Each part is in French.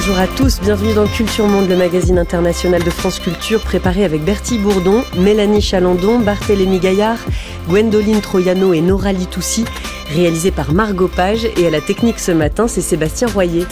Bonjour à tous, bienvenue dans Culture Monde, le magazine international de France Culture, préparé avec Bertie Bourdon, Mélanie Chalandon, Barthélémy Gaillard, Gwendoline Troyano et Nora Litoussi, réalisé par Margot Page et à la technique ce matin, c'est Sébastien Royer.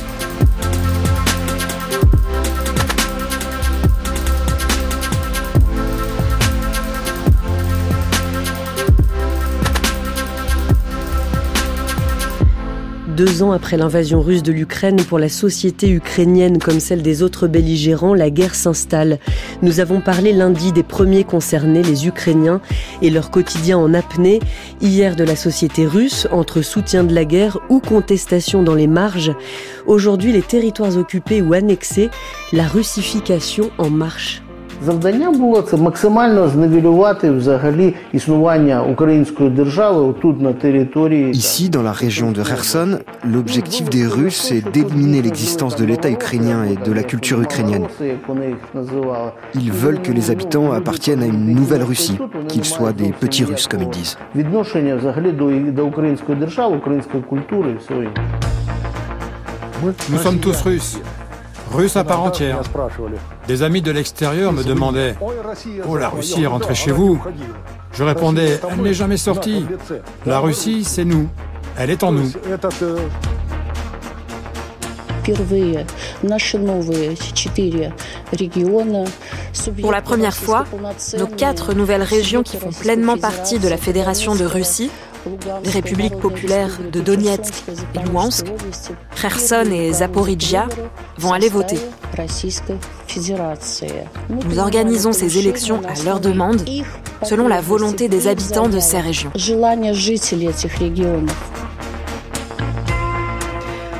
Deux ans après l'invasion russe de l'Ukraine, pour la société ukrainienne comme celle des autres belligérants, la guerre s'installe. Nous avons parlé lundi des premiers concernés, les Ukrainiens, et leur quotidien en apnée. Hier de la société russe, entre soutien de la guerre ou contestation dans les marges. Aujourd'hui, les territoires occupés ou annexés, la russification en marche. Завдання було це максимально зневелювати взагалі існування української держави тут на території. Ici, dans la région de Kherson, l'objectif des Russes est d'éliminer l'existence de l'État ukrainien et de la culture ukrainienne. Ils veulent que les habitants appartiennent à une nouvelle Russie, qu'ils soient des petits Russes, comme ils disent. Відношення взагалі до, до української держави, української культури і всього іншого. Nous sommes tous russes. Russes à part entière. Des amis de l'extérieur me demandaient Oh, la Russie est rentrée chez vous Je répondais Elle n'est jamais sortie. La Russie, c'est nous. Elle est en nous. Pour la première fois, nos quatre nouvelles régions qui font pleinement partie de la Fédération de Russie, les républiques populaires de Donetsk et Luhansk, Kherson et Zaporizhia, vont aller voter. Nous organisons ces élections à leur demande, selon la volonté des habitants de ces régions.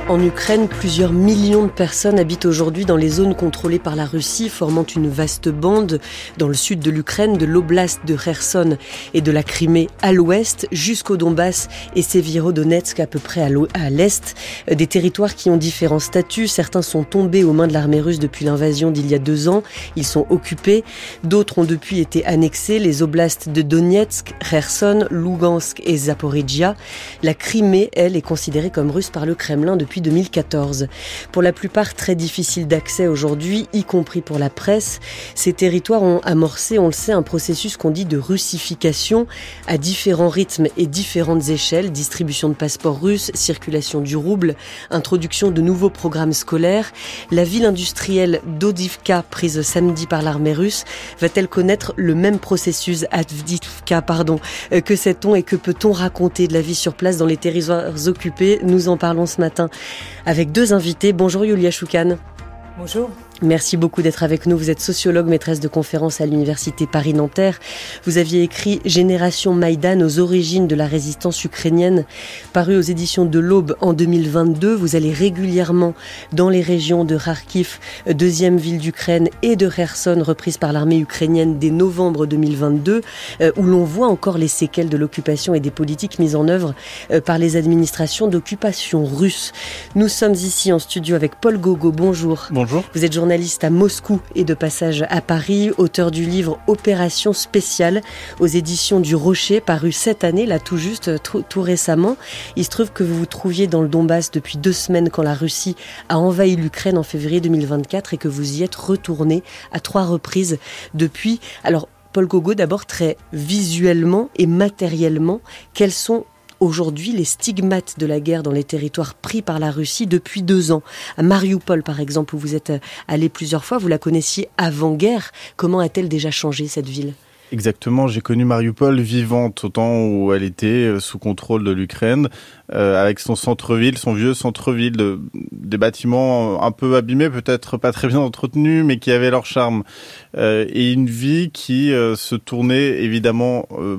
En Ukraine, plusieurs millions de personnes habitent aujourd'hui dans les zones contrôlées par la Russie, formant une vaste bande dans le sud de l'Ukraine, de l'oblast de Kherson et de la Crimée à l'ouest, jusqu'au Donbass et Severodonetsk à peu près à l'est. Des territoires qui ont différents statuts. Certains sont tombés aux mains de l'armée russe depuis l'invasion d'il y a deux ans. Ils sont occupés. D'autres ont depuis été annexés. Les oblasts de Donetsk, Kherson, Lugansk et Zaporizhia. La Crimée, elle, est considérée comme russe par le Kremlin depuis 2014. Pour la plupart très difficiles d'accès aujourd'hui, y compris pour la presse, ces territoires ont amorcé, on le sait, un processus qu'on dit de russification à différents rythmes et différentes échelles, distribution de passeports russes, circulation du rouble, introduction de nouveaux programmes scolaires. La ville industrielle d'Odivka, prise samedi par l'armée russe, va-t-elle connaître le même processus? Pardon, euh, que sait-on et que peut-on raconter de la vie sur place dans les territoires occupés? Nous en parlons ce matin avec deux invités. Bonjour Yulia Choukan. Bonjour. Merci beaucoup d'être avec nous. Vous êtes sociologue, maîtresse de conférences à l'Université Paris-Nanterre. Vous aviez écrit Génération Maïdan aux origines de la résistance ukrainienne, paru aux éditions de l'Aube en 2022. Vous allez régulièrement dans les régions de Kharkiv, deuxième ville d'Ukraine, et de Kherson, reprise par l'armée ukrainienne dès novembre 2022, euh, où l'on voit encore les séquelles de l'occupation et des politiques mises en œuvre euh, par les administrations d'occupation russe. Nous sommes ici en studio avec Paul Gogo. Bonjour. Bonjour. Vous êtes journaliste à Moscou et de passage à Paris, auteur du livre Opération spéciale aux éditions du Rocher, paru cette année, là tout juste, tout, tout, récemment. Il se trouve que vous vous trouviez dans le Donbass depuis deux semaines quand la Russie a envahi l'Ukraine en février 2024 et que vous y êtes retourné à trois reprises depuis. Alors, Paul Gogo, d'abord très visuellement et matériellement, quels sont aujourd'hui les stigmates de la guerre dans les territoires pris par la Russie depuis deux ans. À Mariupol, par exemple, où vous êtes allé plusieurs fois, vous la connaissiez avant-guerre. Comment a-t-elle déjà changé cette ville? Exactement, j'ai connu Mariupol vivante au temps où elle était euh, sous contrôle de l'Ukraine, euh, avec son centre-ville, son vieux centre-ville, de, des bâtiments un peu abîmés, peut-être pas très bien entretenus, mais qui avaient leur charme. Euh, et une vie qui euh, se tournait évidemment, euh,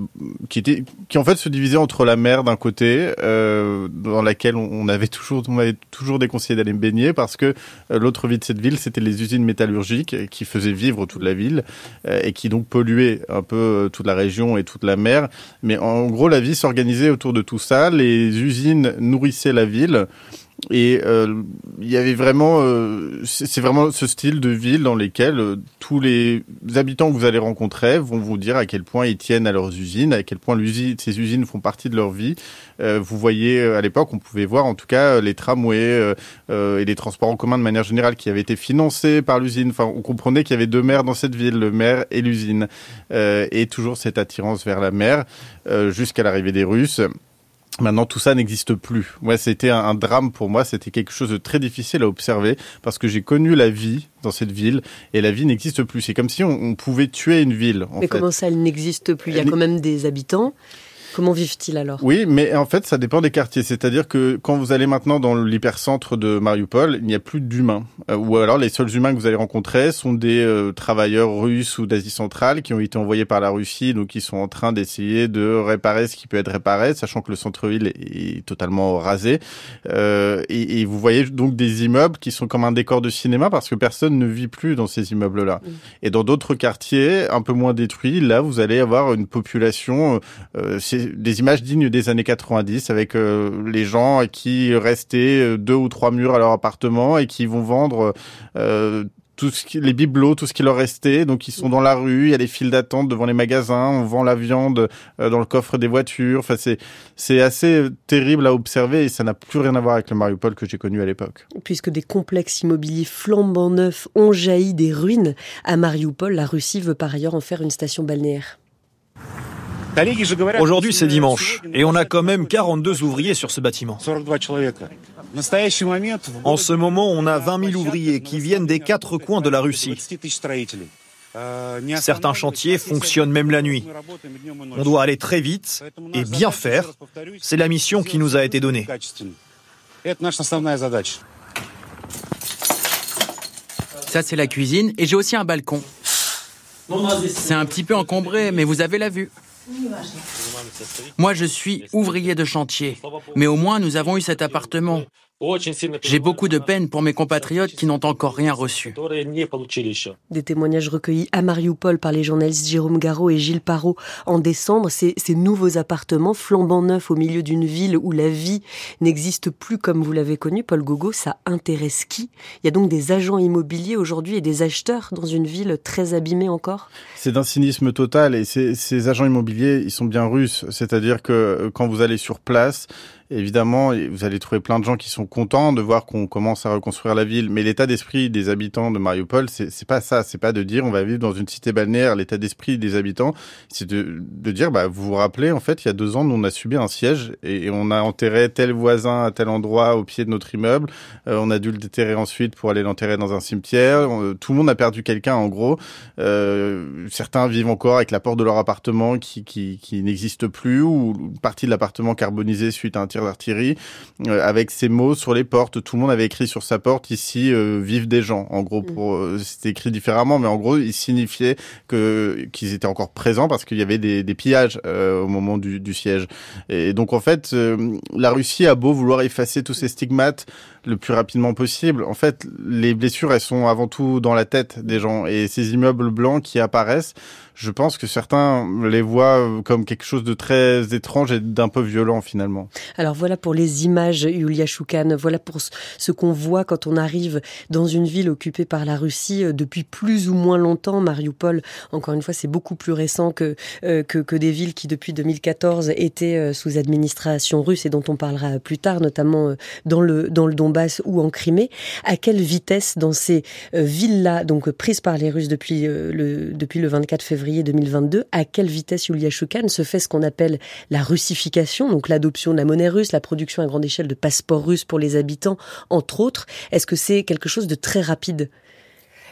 qui était, qui en fait se divisait entre la mer d'un côté, dans laquelle on, avait toujours, on m'avait toujours déconseillé d'aller me baigner parce que l'autre vie de cette ville, c'était les usines métallurgiques qui faisaient vivre toute la ville et qui donc polluaient un peu toute la région et toute la mer. Mais en gros, la vie s'organisait autour de tout ça. Les usines nourrissaient la ville. Et euh, il y avait vraiment, euh, c'est vraiment ce style de ville dans lesquels euh, tous les habitants que vous allez rencontrer vont vous dire à quel point ils tiennent à leurs usines, à quel point ces usines font partie de leur vie. vous voyez, à l'époque, on pouvait voir en tout cas les tramways et les transports en commun de manière générale qui avaient été financés par l'usine. Enfin, on comprenait qu'il y avait deux mers dans cette ville, le maire et l'usine, et toujours cette attirance vers la mer jusqu'à l'arrivée des Russes. Maintenant, tout ça n'existe plus. Moi, c'était un, drame pour moi. C'était quelque chose de très difficile à observer parce que j'ai connu la vie dans cette ville et la vie n'existe plus. C'est comme si on, pouvait tuer une ville. Mais comment ça, elle n'existe plus? Il y a quand même des habitants. Comment vivent-ils alors? Oui, mais en fait, ça dépend des quartiers. C'est-à-dire que quand vous allez maintenant dans l'hypercentre de Mariupol, il n'y a plus d'humains. Euh, ou alors, les seuls humains que vous allez rencontrer sont des euh, travailleurs russes ou d'Asie centrale qui ont été envoyés par la Russie, donc qui sont en train d'essayer de réparer ce qui peut être réparé, sachant que le centre-ville est, totalement rasé. Euh, et, et, vous voyez donc des immeubles qui sont comme un décor de cinéma parce que personne ne vit plus dans ces immeubles-là. Mm. Et dans d'autres quartiers un peu moins détruits, là, vous allez avoir une population... Euh, des images dignes des années 90 avec euh, les gens qui restaient euh, deux ou trois murs à leur appartement et qui vont vendre euh, tout ce qui, les bibelots, tout ce qui leur restait. Donc ils sont dans la rue, il y a des files d'attente devant les magasins, on vend la viande dans le coffre des voitures. Enfin c'est c'est assez terrible à observer et ça n'a plus rien à voir avec le Mariupol que j'ai connu à l'époque. Puisque des complexes immobiliers flambant neufs ont jailli des ruines à Mariupol, la Russie veut par ailleurs en faire une station balnéaire. Aujourd'hui, c'est dimanche, et on a quand même 42 ouvriers sur ce bâtiment. En ce moment, on a 20 000 ouvriers qui viennent des quatre coins de la Russie. Certains chantiers fonctionnent même la nuit. On doit aller très vite et bien faire. C'est la mission qui nous a été donnée. Ça, c'est la cuisine et j'ai aussi un balcon. C'est un petit peu encombré, mais vous avez la vue. Moi, je suis ouvrier de chantier, mais au moins nous avons eu cet appartement. J'ai beaucoup de peine pour mes compatriotes qui n'ont encore rien reçu. Des témoignages recueillis à Mariupol par les journalistes Jérôme Garot et Gilles Parot en décembre. Ces, ces nouveaux appartements flambant neufs au milieu d'une ville où la vie n'existe plus comme vous l'avez connu, Paul Gogo, ça intéresse qui? Il y a donc des agents immobiliers aujourd'hui et des acheteurs dans une ville très abîmée encore? C'est d'un cynisme total et ces, ces agents immobiliers, ils sont bien russes. C'est-à-dire que quand vous allez sur place, Évidemment, vous allez trouver plein de gens qui sont contents de voir qu'on commence à reconstruire la ville, mais l'état d'esprit des habitants de Mariupol, c'est pas ça. C'est pas de dire on va vivre dans une cité balnéaire. L'état d'esprit des habitants, c'est de, de, dire bah vous vous rappelez en fait il y a deux ans nous on a subi un siège et, on a enterré tel voisin à tel endroit au pied de notre immeuble. Euh, on a dû le déterrer ensuite pour aller l'enterrer dans un cimetière. tout le monde a perdu quelqu'un en gros. Euh, certains vivent encore avec la porte de leur appartement qui qui, qui n'existe plus ou une partie de l'appartement carbonisé suite à un tir d'artillerie, euh, avec ces mots sur les portes. Tout le monde avait écrit sur sa porte ici euh, vivent des gens. En gros, mm. pour euh, c'était écrit différemment, mais en gros, il signifiait que qu'ils étaient encore présents parce qu'il y avait des, des pillages au moment du, du, siège. Et donc en fait, la Russie a beau vouloir effacer tous ces stigmates le plus rapidement possible. En fait, les blessures, elles sont avant tout dans la tête des gens. Et ces immeubles blancs qui apparaissent, je pense que certains les voient comme quelque chose de très étrange et d'un peu violent finalement. Alors voilà pour les images, Yulia Choukan. Voilà pour ce qu'on voit quand on arrive dans une ville occupée par la Russie euh, depuis plus ou moins longtemps. Mariupol, encore une fois, c'est beaucoup plus récent que, euh, que, des villes qui depuis 2014 étaient euh, sous administration russe et dont on parlera plus tard, notamment dans le dans le Donbass ou en Crimée. À quelle vitesse dans ces villes-là, donc prises par les Russes depuis le depuis le 24 février 2022, à quelle vitesse Yulia Choukan se fait ce qu'on appelle la russification, donc l'adoption de la monnaie russe, la production à grande échelle de passeports russes pour les habitants, entre autres? Est-ce que c'est quelque chose de très rapide?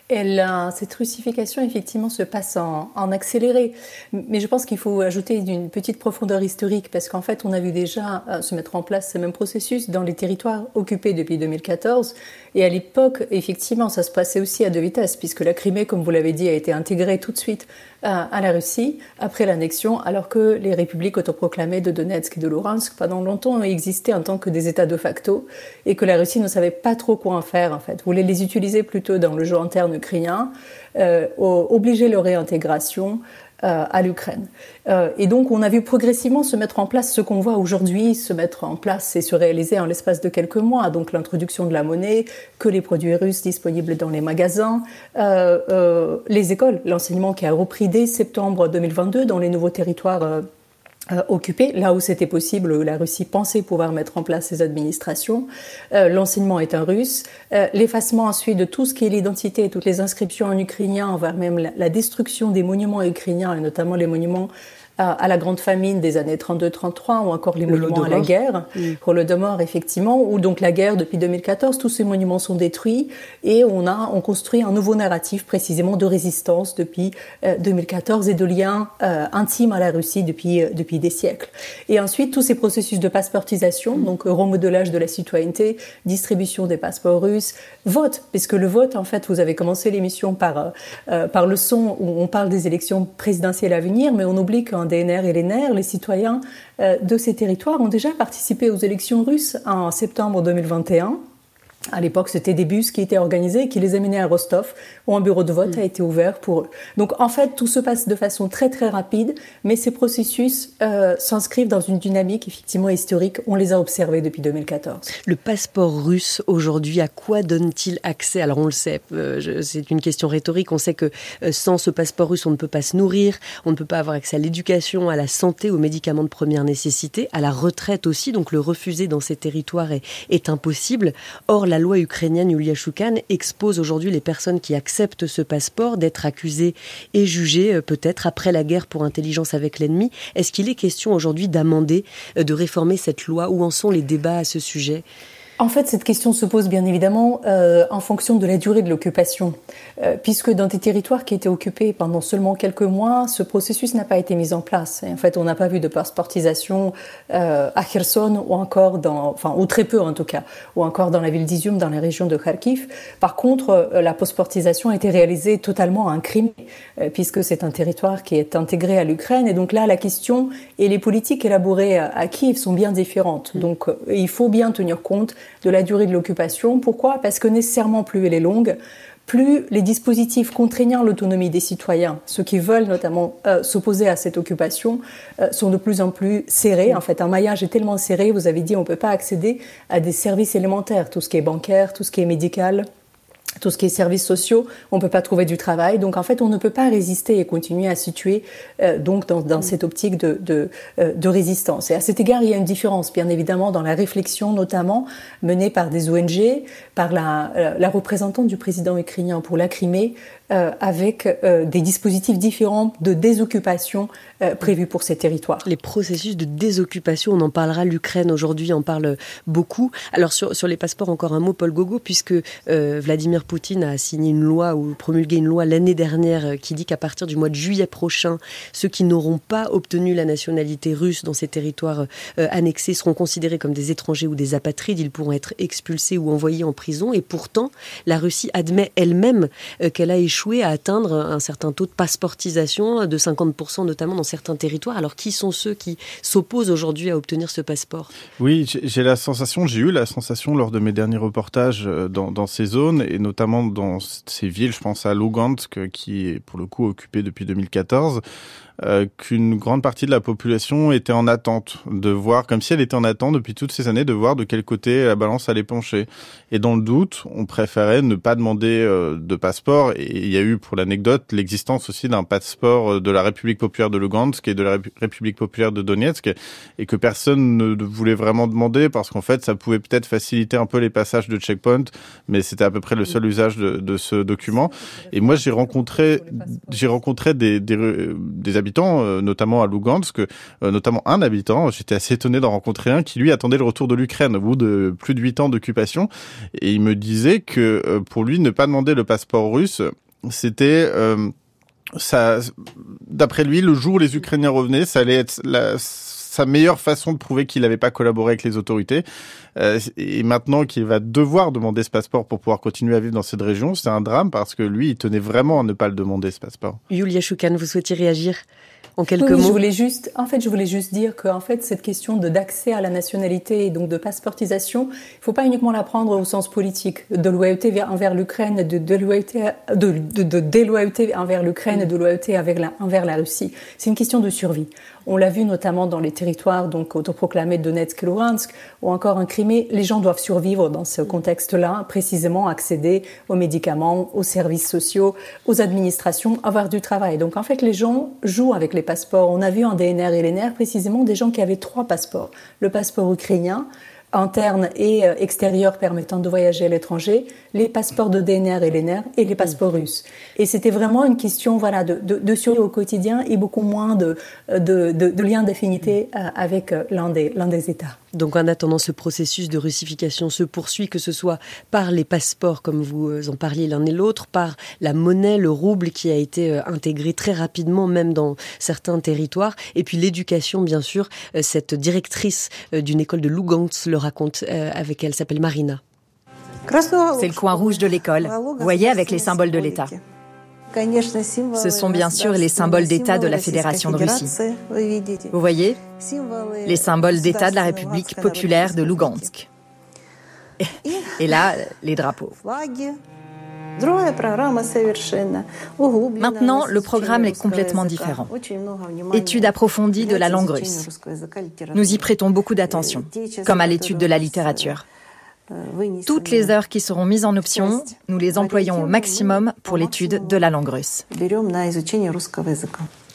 Cette russification, effectivement, se passe en, en accéléré. Mais je pense qu'il faut ajouter une petite profondeur historique, parce qu'en fait, on a vu déjà euh, se mettre en place ce même processus dans les territoires occupés depuis 2014. Et à l'époque, effectivement, ça se passait aussi à deux vitesses, puisque la Crimée, comme vous l'avez dit, a été intégrée tout de suite à, la Russie après l'annexion, alors que les républiques autoproclamées de Donetsk et de Luhansk pendant longtemps ont existé en tant que des États de facto et que la Russie ne savait pas trop quoi en faire en fait. Voulait les utiliser plutôt dans le jeu interne ukrainien, euh, obliger leur réintégration, à l'Ukraine. Euh, et donc on a vu progressivement se mettre en place ce qu'on voit aujourd'hui se mettre en place et se réaliser en l'espace de quelques mois. Donc l'introduction de la monnaie, que les produits russes disponibles dans les magasins, euh, les écoles, l'enseignement qui a repris dès septembre 2022 dans les nouveaux territoires euh, occupé, là où c'était possible, la Russie pensait pouvoir mettre en place ses administrations. Euh, l'enseignement est un russe. Euh, l'effacement ensuite de tout ce qui est l'identité et toutes les inscriptions en ukrainien, voire même la, la, destruction des monuments ukrainiens, et notamment les monuments à, la grande famine des années 32-33 ou encore les monuments à la guerre, pour le Holodomor effectivement, où donc la guerre depuis 2014, tous ces monuments sont détruits et on a on construit un nouveau narratif précisément de résistance depuis 2014 euh, et de lien euh, intime à la Russie depuis euh, depuis des siècles. Et ensuite tous ces processus de passeportisation, donc remodelage de la citoyenneté, distribution des passeports russes, vote, puisque le vote en fait, vous avez commencé l'émission par par le son où on parle des élections présidentielles à venir, mais on oublie qu'en DNR et l'ENR, les citoyens euh, de ces territoires ont déjà participé aux élections russes en septembre 2021 à l'époque, c'était des bus qui étaient organisés et qui les amenaient à Rostov, où un bureau de vote a été ouvert pour eux. Donc, en fait, tout se passe de façon très très rapide, mais ces processus euh, s'inscrivent dans une dynamique effectivement historique. On les a observés depuis 2014. Le passeport russe aujourd'hui, à quoi donne-t-il accès? Alors, on le sait, euh, c'est une question rhétorique. On sait que euh, sans ce passeport russe, on ne peut pas se nourrir, on ne peut pas avoir accès à l'éducation, à la santé, aux médicaments de première nécessité, à la retraite aussi. Donc, le refuser dans ces territoires est, est impossible. Or, la loi ukrainienne Yulia Shoukan expose aujourd'hui les personnes qui acceptent ce passeport d'être accusées et jugées euh, peut-être après la guerre pour intelligence avec l'ennemi. Est-ce qu'il est question aujourd'hui d'amender, euh, de réformer cette loi? Où en sont les débats à ce sujet? En fait, cette question se pose bien évidemment euh, en fonction de la durée de l'occupation, euh, puisque dans des territoires qui étaient occupés pendant seulement quelques mois, ce processus n'a pas été mis en place. Et en fait, on n'a pas vu de passeportisation euh, à Kherson ou encore dans, enfin, ou très peu en tout cas, ou encore dans la ville d'Izium, dans la région de Kharkiv. Par contre, euh, la passeportisation a été réalisée totalement en crime, euh, puisque c'est un territoire qui est intégré à l'Ukraine. Et donc là, la question et les politiques élaborées à, à Kiev sont bien différentes. Donc, il faut bien tenir compte de la durée de l'occupation. Pourquoi? Parce que nécessairement, plus elle est longue, plus les dispositifs contraignant l'autonomie des citoyens, ceux qui veulent notamment euh, s'opposer à cette occupation, euh, sont de plus en plus serrés. En fait, un maillage est tellement serré, vous avez dit, on ne peut pas accéder à des services élémentaires, tout ce qui est bancaire, tout ce qui est médical, tout ce qui est services sociaux, on ne peut pas trouver du travail. Donc en fait, on ne peut pas résister et continuer à situer euh, donc dans, cette optique euh, de, résistance. Et à cet égard, il y a une différence, bien évidemment, dans la réflexion notamment menée par des ONG, par la, euh, la représentante du président ukrainien pour la Crimée, euh, avec des dispositifs différents de désoccupation prévus pour ces territoires. Les processus de désoccupation, on en parlera, l'Ukraine aujourd'hui en parle beaucoup. Alors sur, sur les passeports, encore un mot, Paul Gogo, puisque Vladimir Poutine a signé une loi ou promulgué une loi l'année dernière qui dit qu'à partir du mois de juillet prochain, ceux qui n'auront pas obtenu la nationalité russe dans ces territoires annexés seront considérés comme des étrangers ou des apatrides. Ils pourront être expulsés ou envoyés en prison. Et pourtant, la Russie admet elle-même qu'elle a échoué à atteindre un certain taux de passeportisation de 50% notamment dans certains territoires. Alors qui sont ceux qui s'opposent aujourd'hui à obtenir ce passeport? Oui, j'ai la sensation, j'ai eu la sensation lors de mes derniers reportages euh, dans, dans, ces zones et notamment dans ces villes, je pense à Lugansk qui est pour le coup occupée depuis 2014, euh, qu'une grande partie de la population était en attente de voir, comme si elle était en attente depuis toutes ces années, de voir de quel côté la balance allait pencher. Et dans le doute, on préférait ne pas demander euh, de passeport. Et il y a eu, pour l'anecdote, l'existence aussi d'un passeport euh, de la République populaire de Lugansk et de la République populaire de Donetsk, et que personne ne voulait vraiment demander parce qu'en fait, ça pouvait peut-être faciliter un peu les passages de checkpoint, mais c'était à peu près le seul usage de, de ce document. Et moi, j'ai rencontré, j'ai rencontré des, des, des habitants, notamment à Lugansk, notamment un habitant. J'étais assez étonné d'en rencontrer un qui lui attendait le retour de l'Ukraine au bout de plus de huit ans d'occupation, et il me disait que pour lui ne pas demander le passeport russe, c'était d'après lui, le jour où les Ukrainiens revenaient, ça allait être la, sa meilleure façon de prouver qu'il n'avait pas collaboré avec les autorités. Euh, et maintenant qu'il va devoir demander ce passeport pour pouvoir continuer à vivre dans cette région, c'est un drame parce que lui, il tenait vraiment à ne pas le demander, ce passeport. Yulia Choukan, vous souhaitiez réagir? En quelques mots je voulais juste, En fait, je voulais juste dire que en fait, cette question d'accès à la nationalité et donc de passeportisation, il ne faut pas uniquement la prendre au sens politique, de loyauté envers l'Ukraine, de, de, loyauté, de, de, de déloyauté envers l'Ukraine et de loyauté la, envers la Russie. C'est une question de survie. On l'a vu notamment dans les territoires donc autoproclamés de Donetsk et Luhansk ou encore en Crimée. Les gens doivent survivre dans ce contexte-là, précisément accéder aux médicaments, aux services sociaux, aux administrations, avoir du travail. Donc en fait, les gens jouent avec les passeports. On a vu en DNR et LNR précisément des gens qui avaient trois passeports. Le passeport ukrainien, interne et euh, extérieur permettant de voyager à l'étranger, les passeports de DNR et LNR et les passeports russes. Et c'était vraiment une question voilà, de, de, de survie au quotidien et beaucoup moins de, de, de liens d'affinité euh, avec euh, l'un des, l'un des États. Donc en attendant, ce processus de russification se poursuit, que ce soit par les passeports, comme vous en parliez l'un et l'autre, par la monnaie, le rouble qui a été intégré très rapidement, même dans certains territoires, et puis l'éducation, bien sûr. Cette directrice d'une école de Lugansk le raconte avec elle, s'appelle Marina. C'est le coin rouge de l'école, vous voyez, avec les symboles de l'État. Ce sont bien sûr les symboles d'État de la Fédération de Russie. Vous voyez? Les symboles d'État de la République populaire de Lugansk. Et là, les drapeaux. Maintenant, le programme est complètement différent. Étude approfondie de la langue russe. Nous y prêtons beaucoup d'attention, comme à l'étude de la littérature. Toutes les heures qui seront mises en option, nous les employons au maximum pour l'étude de la langue russe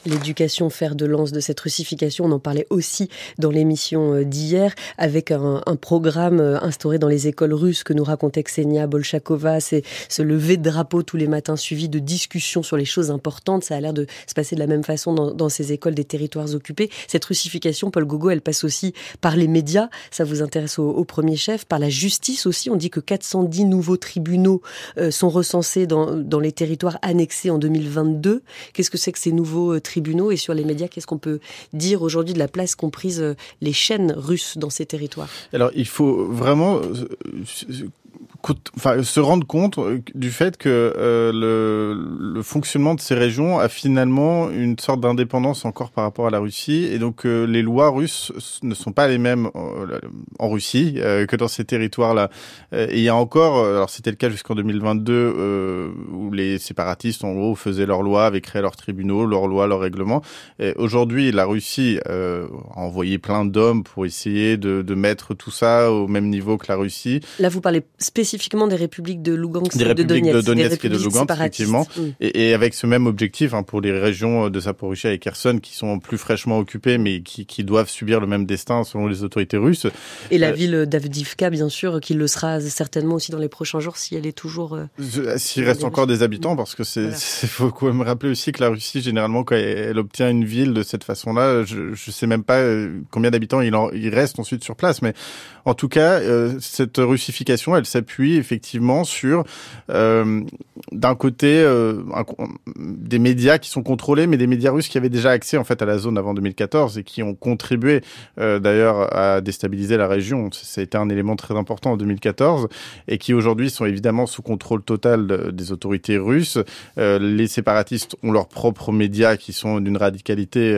l'éducation faire de lance de cette russification. On en parlait aussi dans l'émission euh, d'hier avec un, programme euh, instauré dans les écoles russes que nous racontait Ksenia Bolchakova. C'est ce lever de drapeau tous les matins suivi de discussions sur les choses importantes. Ça a l'air de se passer de la même façon dans, ces écoles des territoires occupés. Cette russification, Paul Gogo, elle passe aussi par les médias. Ça vous intéresse au, premier chef. Par la justice aussi. On dit que 410 nouveaux tribunaux euh, sont recensés dans, dans les territoires annexés en 2022. Qu'est-ce que c'est que ces nouveaux tribunaux tribunaux et sur les médias, qu'est-ce qu'on peut dire aujourd'hui de la place qu'ont prise euh, les chaînes russes dans ces territoires? Alors, il faut vraiment euh, enfin, se rendre compte euh, du fait que euh, le, le, fonctionnement de ces régions a finalement une sorte d'indépendance encore par rapport à la Russie, et donc euh, les lois russes ne sont pas les mêmes en Russie que dans ces territoires-là. Et il y a encore, alors c'était le cas jusqu'en 2022, où les séparatistes en gros faisaient leurs lois, avaient créé leurs tribunaux, leurs lois, leurs règlements. Aujourd'hui, la Russie a envoyé plein d'hommes pour essayer de, de mettre tout ça au même niveau que la Russie. Là, vous parlez spécifiquement des républiques de Lugansk, des républiques de Donetsk, et de Lugansk, effectivement, mm. et, et, avec ce même objectif hein, pour les régions de Zaporizhia et Kherson qui sont plus fraîchement occupées, mais qui, qui, doivent subir le même destin selon les autorités russes. Et la euh, ville d'Avdivka, bien sûr, qui le sera certainement aussi dans les prochains jours si elle est toujours. Euh, S'il reste encore des habitants, parce que c'est, voilà. faut quand même rappeler aussi que la Russie, généralement, quand elle obtient une ville de cette façon-là, je, ne sais même pas euh, combien d'habitants il, en, il reste ensuite sur place, mais en tout cas, euh, cette russification, elle s'appuie effectivement sur, euh, d'un côté, euh, des médias qui sont contrôlés, mais des médias russes qui avaient déjà accès en fait à la zone avant 2014 et qui ont contribué d'ailleurs à déstabiliser la région. Ça a été un élément très important en 2014 et qui aujourd'hui sont évidemment sous contrôle total des autorités russes. les séparatistes ont leurs propres médias qui sont d'une radicalité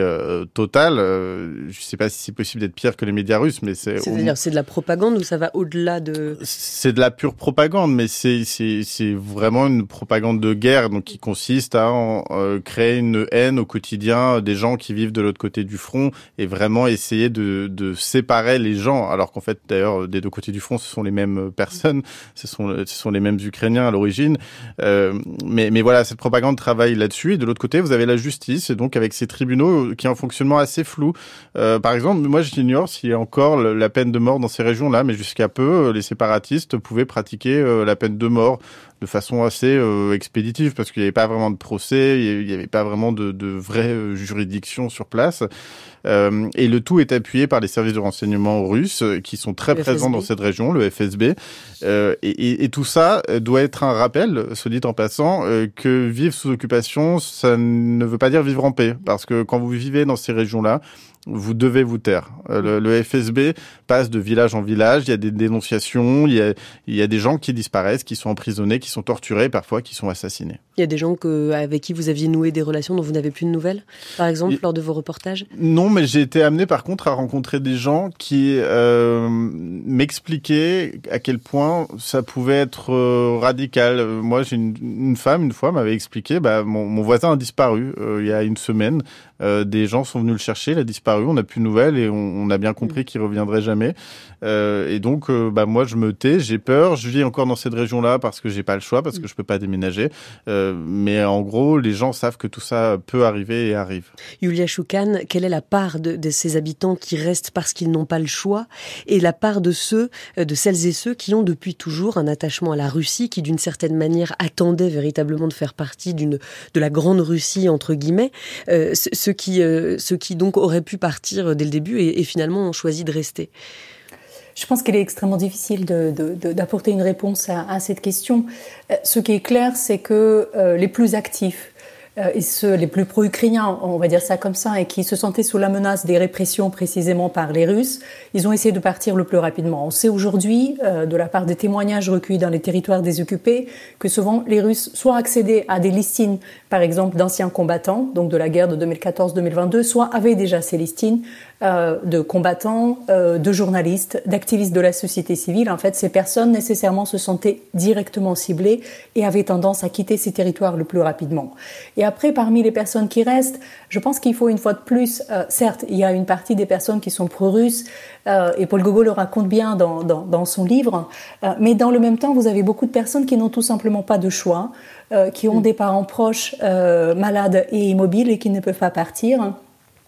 totale. je ne sais pas si c'est possible d'être pire que les médias russes, mais c'est. C'est-à-dire, c'est de la propagande ou ça va au-delà de C'est de la pure propagande, mais c'est vraiment une propagande de guerre, donc qui consiste à euh, créer une haine au quotidien des gens qui vivent de l'autre côté du front et vraiment essayer de, séparer les gens, alors qu'en fait d'ailleurs des deux côtés du front ce sont les mêmes personnes, ce sont les mêmes Ukrainiens à l'origine, euh, mais mais voilà cette propagande travaille là-dessus. Et de l'autre côté vous avez la justice et donc avec ces tribunaux qui ont un fonctionnement assez flou. Euh, par exemple, moi j'ignore s'il y a encore la peine de mort dans ces régions-là, mais jusqu'à peu, euh, les séparatistes pouvaient pratiquer euh, la peine de mort de façon assez expéditive parce qu'il n'y avait pas vraiment de procès, il n'y avait pas vraiment de, de vraie juridiction sur place. Euh, et le tout est appuyé par les services de renseignement russes euh, qui sont très présents dans cette région, le FSB. Euh, et, et, tout ça doit être un rappel, se dit en passant, que vivre sous occupation, ça ne veut pas dire vivre en paix. Parce que quand vous vivez dans ces régions-là, vous devez vous taire. Euh, le, FSB passe de village en village, il y a des dénonciations, il y a, il y a des gens qui disparaissent, qui sont emprisonnés, qui sont torturés, parfois qui sont assassinés. Il y a des gens que, avec qui vous aviez noué des relations dont vous n'avez plus de nouvelles, par exemple, lors de vos reportages? Non, mais j'ai été amené par contre à rencontrer des gens qui euh, m'expliquaient à quel point ça pouvait être euh, radical. Moi, j'ai une, une, femme, une fois, m'avait expliqué, bah, mon, mon, voisin a disparu euh, il y a une semaine. Des gens sont venus le chercher, il a disparu, on n'a plus de nouvelles et on, on a bien compris qu'il reviendrait jamais. Euh, et donc, euh, bah, moi, je me tais, j'ai peur. Je vis encore dans cette région-là parce que j'ai pas le choix, parce que je peux pas déménager. Euh, mais en gros, les gens savent que tout ça peut arriver et arrive. Yulia Choukan, quelle est la part de, de ces habitants qui restent parce qu'ils n'ont pas le choix et la part de ceux, de celles et ceux qui ont depuis toujours un attachement à la Russie, qui d'une certaine manière attendaient véritablement de faire partie d'une de la grande Russie entre guillemets, ceux qui ceux qui donc auraient pu partir dès le début et, finalement ont choisi de rester. Je pense qu'il est extrêmement difficile d'apporter une réponse à, cette question. Euh, ce qui est clair, c'est que euh, les plus actifs, euh, et ceux les plus pro-ukrainiens, on va dire ça comme ça, et qui se sentaient sous la menace des répressions précisément par les Russes, ils ont essayé de partir le plus rapidement. On sait aujourd'hui, de la part des témoignages recueillis dans les territoires désoccupés, que souvent les Russes soit accédaient à des listines, par exemple, d'anciens combattants, donc de la guerre de 2014-2022, soit avaient déjà ces listines euh, de combattants, euh, de journalistes, d'activistes de la société civile. En fait, ces personnes nécessairement se sentaient directement ciblées et avaient tendance à quitter ces territoires le plus rapidement. Et après, parmi les personnes qui restent, je pense qu'il faut une fois de plus, euh, certes, il y a une partie des personnes qui sont pro-russes, et Paul Gogol le raconte bien dans, dans, dans son livre, mais dans le même temps, vous avez beaucoup de personnes qui n'ont tout simplement pas de choix, qui ont mm. des parents proches malades et immobiles et qui ne peuvent pas partir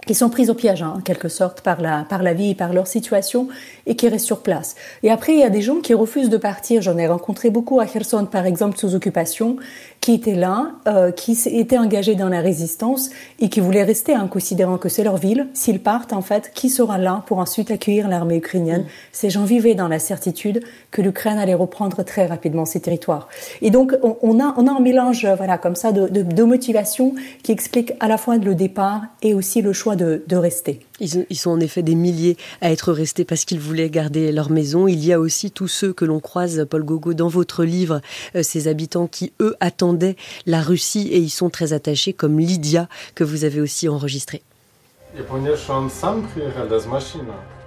qui sont prises au piège, en quelque sorte, par la, par la vie et par leur situation, et qui restent sur place. Et après, il y a des gens qui refusent de partir. J'en ai rencontré beaucoup à Kherson, par exemple, sous occupation, qui étaient là, euh, qui étaient engagés dans la résistance et qui voulaient rester, en considérant que c'est leur ville. S'ils partent, en fait, qui sera là pour ensuite accueillir l'armée ukrainienne? Ces gens vivaient dans la certitude que l'Ukraine allait reprendre très rapidement ses territoires. Et donc, on, a, on a un mélange, voilà, comme ça, de, de, de motivation qui explique à la fois le départ et aussi le choix de, de rester. Ils, sont en effet des milliers à être restés parce qu'ils voulaient garder leur maison. Il y a aussi tous ceux que l'on croise, Paul Gogo, dans votre livre, euh, ces habitants qui, eux, attendaient la Russie et y sont très attachés, comme Lydia, que vous avez aussi enregistré.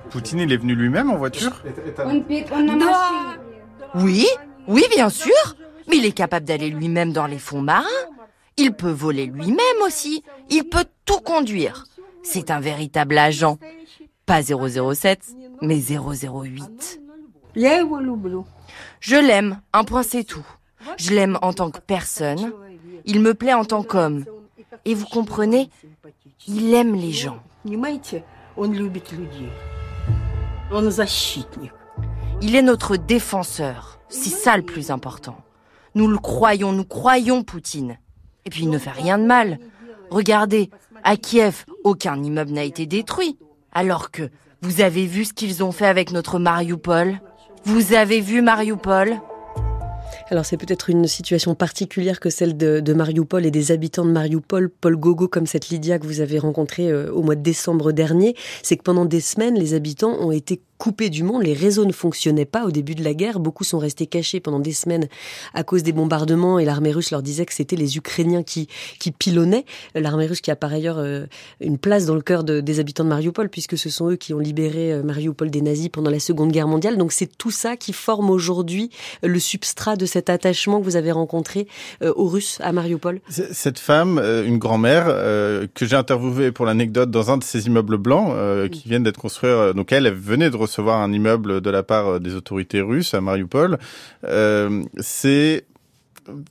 Poutine, il est venu lui-même en voiture? Oui, oui, bien sûr. Mais il est capable d'aller lui-même dans les fonds marins. Il peut voler lui-même aussi. Il peut tout conduire. C'est un véritable agent. Pas 007, mais 008. Je l'aime, un point c'est tout. Je l'aime en tant que personne. Il me plaît en tant qu'homme. Et vous comprenez, il aime les gens. Il est notre défenseur. C'est ça le plus important. Nous le croyons, nous croyons Poutine. Et puis il ne fait rien de mal. Regardez, à Kiev, aucun immeuble n'a été détruit. Alors que vous avez vu ce qu'ils ont fait avec notre Mariupol? Vous avez vu Mariupol? Alors c'est peut-être une situation particulière que celle de, de, Mariupol et des habitants de Mariupol, Paul Gogo, comme cette Lydia que vous avez rencontrée euh, au mois de décembre dernier, c'est que pendant des semaines, les habitants ont été coupés du monde. Les réseaux ne fonctionnaient pas au début de la guerre. Beaucoup sont restés cachés pendant des semaines à cause des bombardements et l'armée russe leur disait que c'était les Ukrainiens qui, qui pilonnaient. L'armée russe qui a par ailleurs euh, une place dans le cœur de, des habitants de Mariupol puisque ce sont eux qui ont libéré euh, Mariupol des nazis pendant la Seconde Guerre mondiale. Donc c'est tout ça qui forme aujourd'hui le substrat de cet attachement que vous avez rencontré euh, aux Russes à Mariupol. Cette femme, une grand-mère que j'ai interviewée pour l'anecdote dans un de ces immeubles blancs qui viennent d'être construits. donc elle, elle venait de recevoir un immeuble de la part euh, des autorités russes à Mariupol, euh, c'est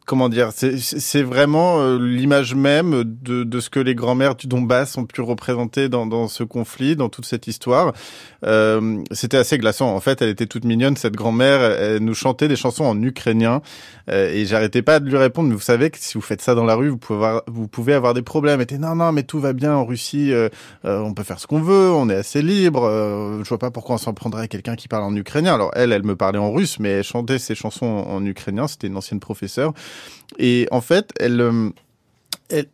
comment dire, c'est vraiment euh, l'image même de, de, ce que les grands-mères du Donbass ont pu représenter dans, dans, ce conflit, dans toute cette histoire. Euh, C'était assez glaçant. En fait, elle était toute mignonne, cette grand-mère. Elle nous chantait des chansons en ukrainien. Euh, et j'arrêtais pas de lui répondre, mais vous savez que si vous faites ça dans la rue, vous pouvez avoir, vous pouvez avoir des problèmes. Elle était, non, non, mais tout va bien en Russie. Euh, euh, on peut faire ce qu'on veut. On est assez libre. je vois pas pourquoi on s'en prendrait à quelqu'un qui parle en ukrainien. Alors elle, elle me parlait en russe, mais elle chantait ses chansons en ukrainien. C'était une ancienne professeure. Et en fait, elle, euh, elle,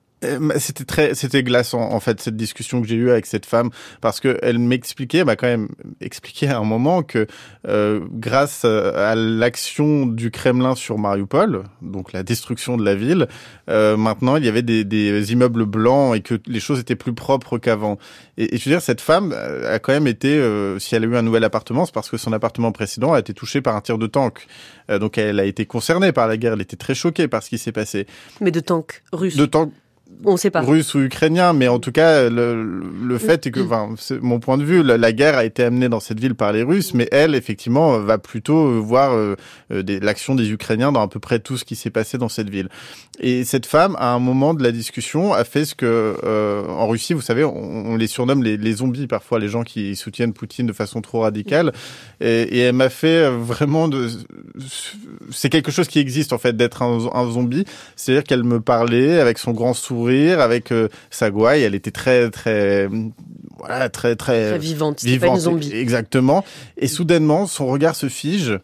c'était très, c'était glaçant en fait cette discussion que j'ai eue avec cette femme parce que elle m'expliquait, m'a quand même expliqué à un moment que euh, grâce à l'action du Kremlin sur Mariupol, donc la destruction de la ville, euh, maintenant il y avait des, des, immeubles blancs et que les choses étaient plus propres qu'avant. Et, et, je veux dire, cette femme a quand même été, euh, si elle a eu un nouvel appartement, c'est parce que son appartement précédent a été touché par un tir de tank. donc elle a été concernée par la guerre, elle était très choquée par ce qui s'est passé. Mais de tank russe. De tank on sait pas. Russe ou ukrainien, mais en tout cas, le, le fait est que, enfin, c'est mon point de vue, la, guerre a été amenée dans cette ville par les Russes, mais elle, effectivement, va plutôt voir euh, euh, l'action des Ukrainiens dans à peu près tout ce qui s'est passé dans cette ville. Et cette femme, à un moment de la discussion, a fait ce que, euh, en Russie, vous savez, on, les surnomme les, les, zombies parfois, les gens qui soutiennent Poutine de façon trop radicale. Et, et elle m'a fait vraiment de, c'est quelque chose qui existe en fait d'être un, un zombie, c'est-à-dire qu'elle me parlait avec son grand sourire avec euh, sa gouaille. Elle était très, très, voilà, très, très, très vivante. vivante pas une zombie. Exactement. Et soudainement, son regard se fige.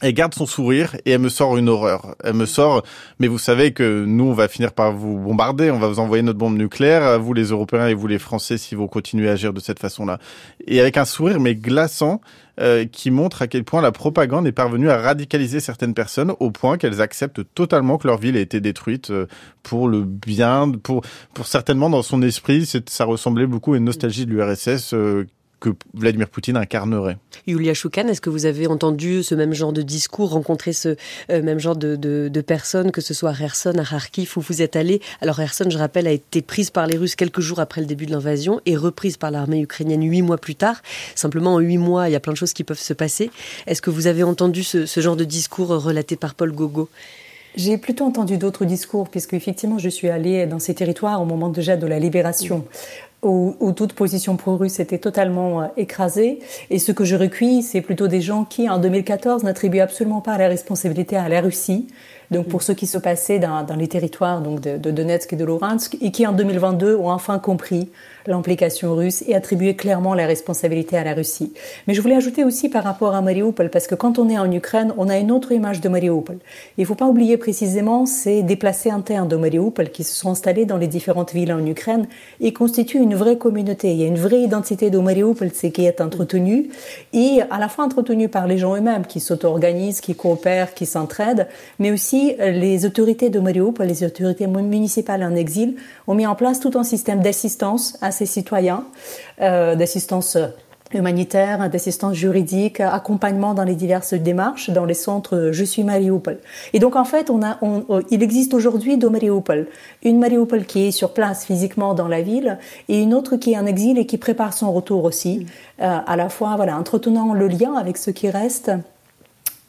Elle garde son sourire et elle me sort une horreur. Elle me sort, mais vous savez que nous, on va finir par vous bombarder, on va vous envoyer notre bombe nucléaire, vous les Européens et vous les Français, si vous continuez à agir de cette façon-là. Et avec un sourire, mais glaçant, euh, qui montre à quel point la propagande est parvenue à radicaliser certaines personnes au point qu'elles acceptent totalement que leur ville ait été détruite euh, pour le bien, pour, pour certainement dans son esprit, ça ressemblait beaucoup à une nostalgie de l'URSS euh, que Vladimir Poutine incarnerait. Yulia Choukan, est-ce que vous avez entendu ce même genre de discours, rencontré ce euh, même genre de, de, de, personnes, que ce soit à Kherson, à Kharkiv, où vous êtes allé? Alors Kherson, je rappelle, a été prise par les Russes quelques jours après le début de l'invasion et reprise par l'armée ukrainienne huit mois plus tard. Simplement, en huit mois, il y a plein de choses qui peuvent se passer. Est-ce que vous avez entendu ce, ce genre de discours relaté par Paul Gogo? J'ai plutôt entendu d'autres discours, puisque effectivement, je suis allée dans ces territoires au moment déjà de la libération où, où, toute position pro-russe était totalement euh, écrasée. Et ce que je recueille, c'est plutôt des gens qui, en 2014, n'attribuent absolument pas la responsabilité à la Russie, donc pour ce qui se passait dans, dans les territoires donc de, de, Donetsk et de Luhansk, et qui en 2022 ont enfin compris l'implication russe et attribué clairement la responsabilité à la Russie. Mais je voulais ajouter aussi par rapport à Mariupol, parce que quand on est en Ukraine, on a une autre image de Mariupol. Il ne faut pas oublier précisément ces déplacés internes de Mariupol qui se sont installés dans les différentes villes en Ukraine et constituent une vraie communauté. Il y a une vraie identité de Mariupol, qui est entretenue et à la fois entretenue par les gens eux-mêmes qui s'auto-organisent, qui coopèrent, qui s'entraident, mais aussi les autorités de Mariupol, les autorités municipales en exil, ont mis en place tout un système d'assistance à citoyens, euh, d'assistance humanitaire, d'assistance juridique, accompagnement dans les diverses démarches dans les centres Je suis Mariupol. Et donc en fait, on a, on, il existe aujourd'hui deux Mariupol. Une Mariupol qui est sur place physiquement dans la ville et une autre qui est en exil et qui prépare son retour aussi, euh, à la fois voilà entretenant le lien avec ce qui reste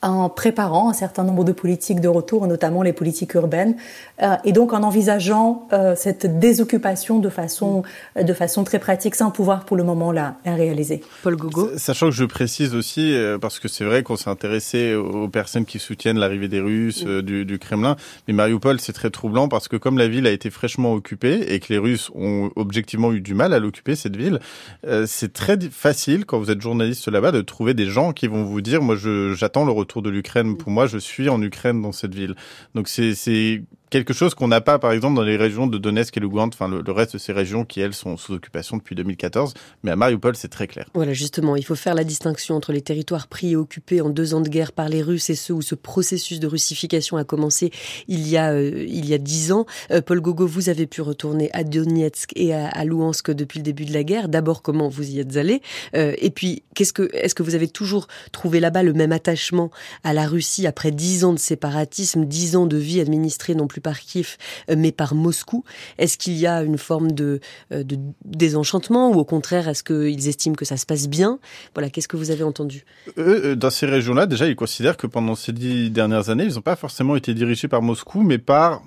en préparant un certain nombre de politiques de retour, notamment les politiques urbaines, euh, et donc en envisageant euh, cette désoccupation de façon, de façon très pratique, sans pouvoir pour le moment la, la réaliser. Paul Gogo Sachant que je précise aussi, euh, parce que c'est vrai qu'on s'est intéressé aux personnes qui soutiennent l'arrivée des Russes, du, du, Kremlin, mais Mariupol c'est très troublant parce que comme la ville a été fraîchement occupée et que les Russes ont objectivement eu du mal à l'occuper, cette ville, c'est très facile quand vous êtes journaliste là-bas de trouver des gens qui vont vous dire, moi j'attends le retour autour de l'Ukraine. Pour moi, je suis en Ukraine dans cette ville. Donc c'est quelque chose qu'on n'a pas, par exemple, dans les régions de Donetsk et Lugansk, enfin le, reste de ces régions qui, elles, sont sous occupation depuis 2014. Mais à Mariupol, c'est très clair. Voilà, justement, il faut faire la distinction entre les territoires pris et occupés en deux ans de guerre par les Russes et ceux où ce processus de russification a commencé il y a euh, il y a dix ans. Euh, Paul Gogo, vous avez pu retourner à Donetsk et à, à Luhansk depuis le début de la guerre. D'abord, comment vous y êtes allé? Euh, Et puis, qu'est-ce que est-ce que vous avez toujours trouvé là-bas le même attachement à la Russie après dix ans de séparatisme, dix ans de vie administrée non plus par Kiev, mais par Moscou. Est-ce qu'il y a une forme de, de désenchantement ou au contraire, est-ce qu'ils estiment que ça se passe bien? Voilà, qu'est-ce que vous avez entendu? Dans ces régions-là, déjà, ils considèrent que pendant ces dix dernières années, ils n'ont pas forcément été dirigés par Moscou, mais par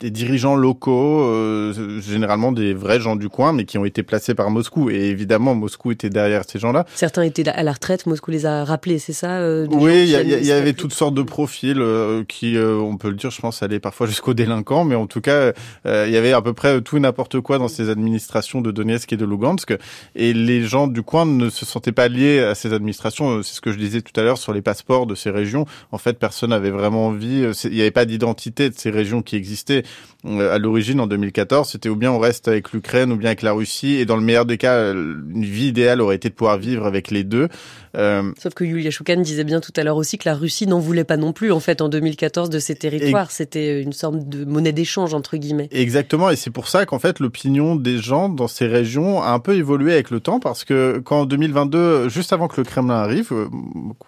des dirigeants locaux, euh, généralement des vrais gens du coin, mais qui ont été placés par Moscou. Et évidemment, Moscou était derrière ces gens-là. Certains étaient à la retraite, Moscou les a rappelés, c'est ça euh, Oui, il y, avait toutes sortes de profils euh, qui, on peut le dire, je pense, allaient parfois jusqu'aux délinquants, mais en tout cas, il y avait à peu près tout et n'importe quoi dans ces administrations de Donetsk et de Lugansk. Et les gens du coin ne se sentaient pas liés à ces administrations. C'est ce que je disais tout à l'heure sur les passeports de ces régions. En fait, personne n'avait vraiment envie, il n'y avait pas d'identité de ces régions qui existaient. Euh, à l'origine, en 2014, c'était ou bien on reste avec l'Ukraine ou bien avec la Russie. Et dans le meilleur des cas, une vie idéale aurait été de pouvoir vivre avec les deux. Euh... Sauf que Yulia Shoukan disait bien tout à l'heure aussi que la Russie n'en voulait pas non plus, en fait, en 2014, de ces territoires. C'était une sorte de monnaie d'échange, entre guillemets. Exactement. Et c'est pour ça qu'en fait, l'opinion des gens dans ces régions a un peu évolué avec le temps, parce que quand en 2022, juste avant que le Kremlin arrive, euh,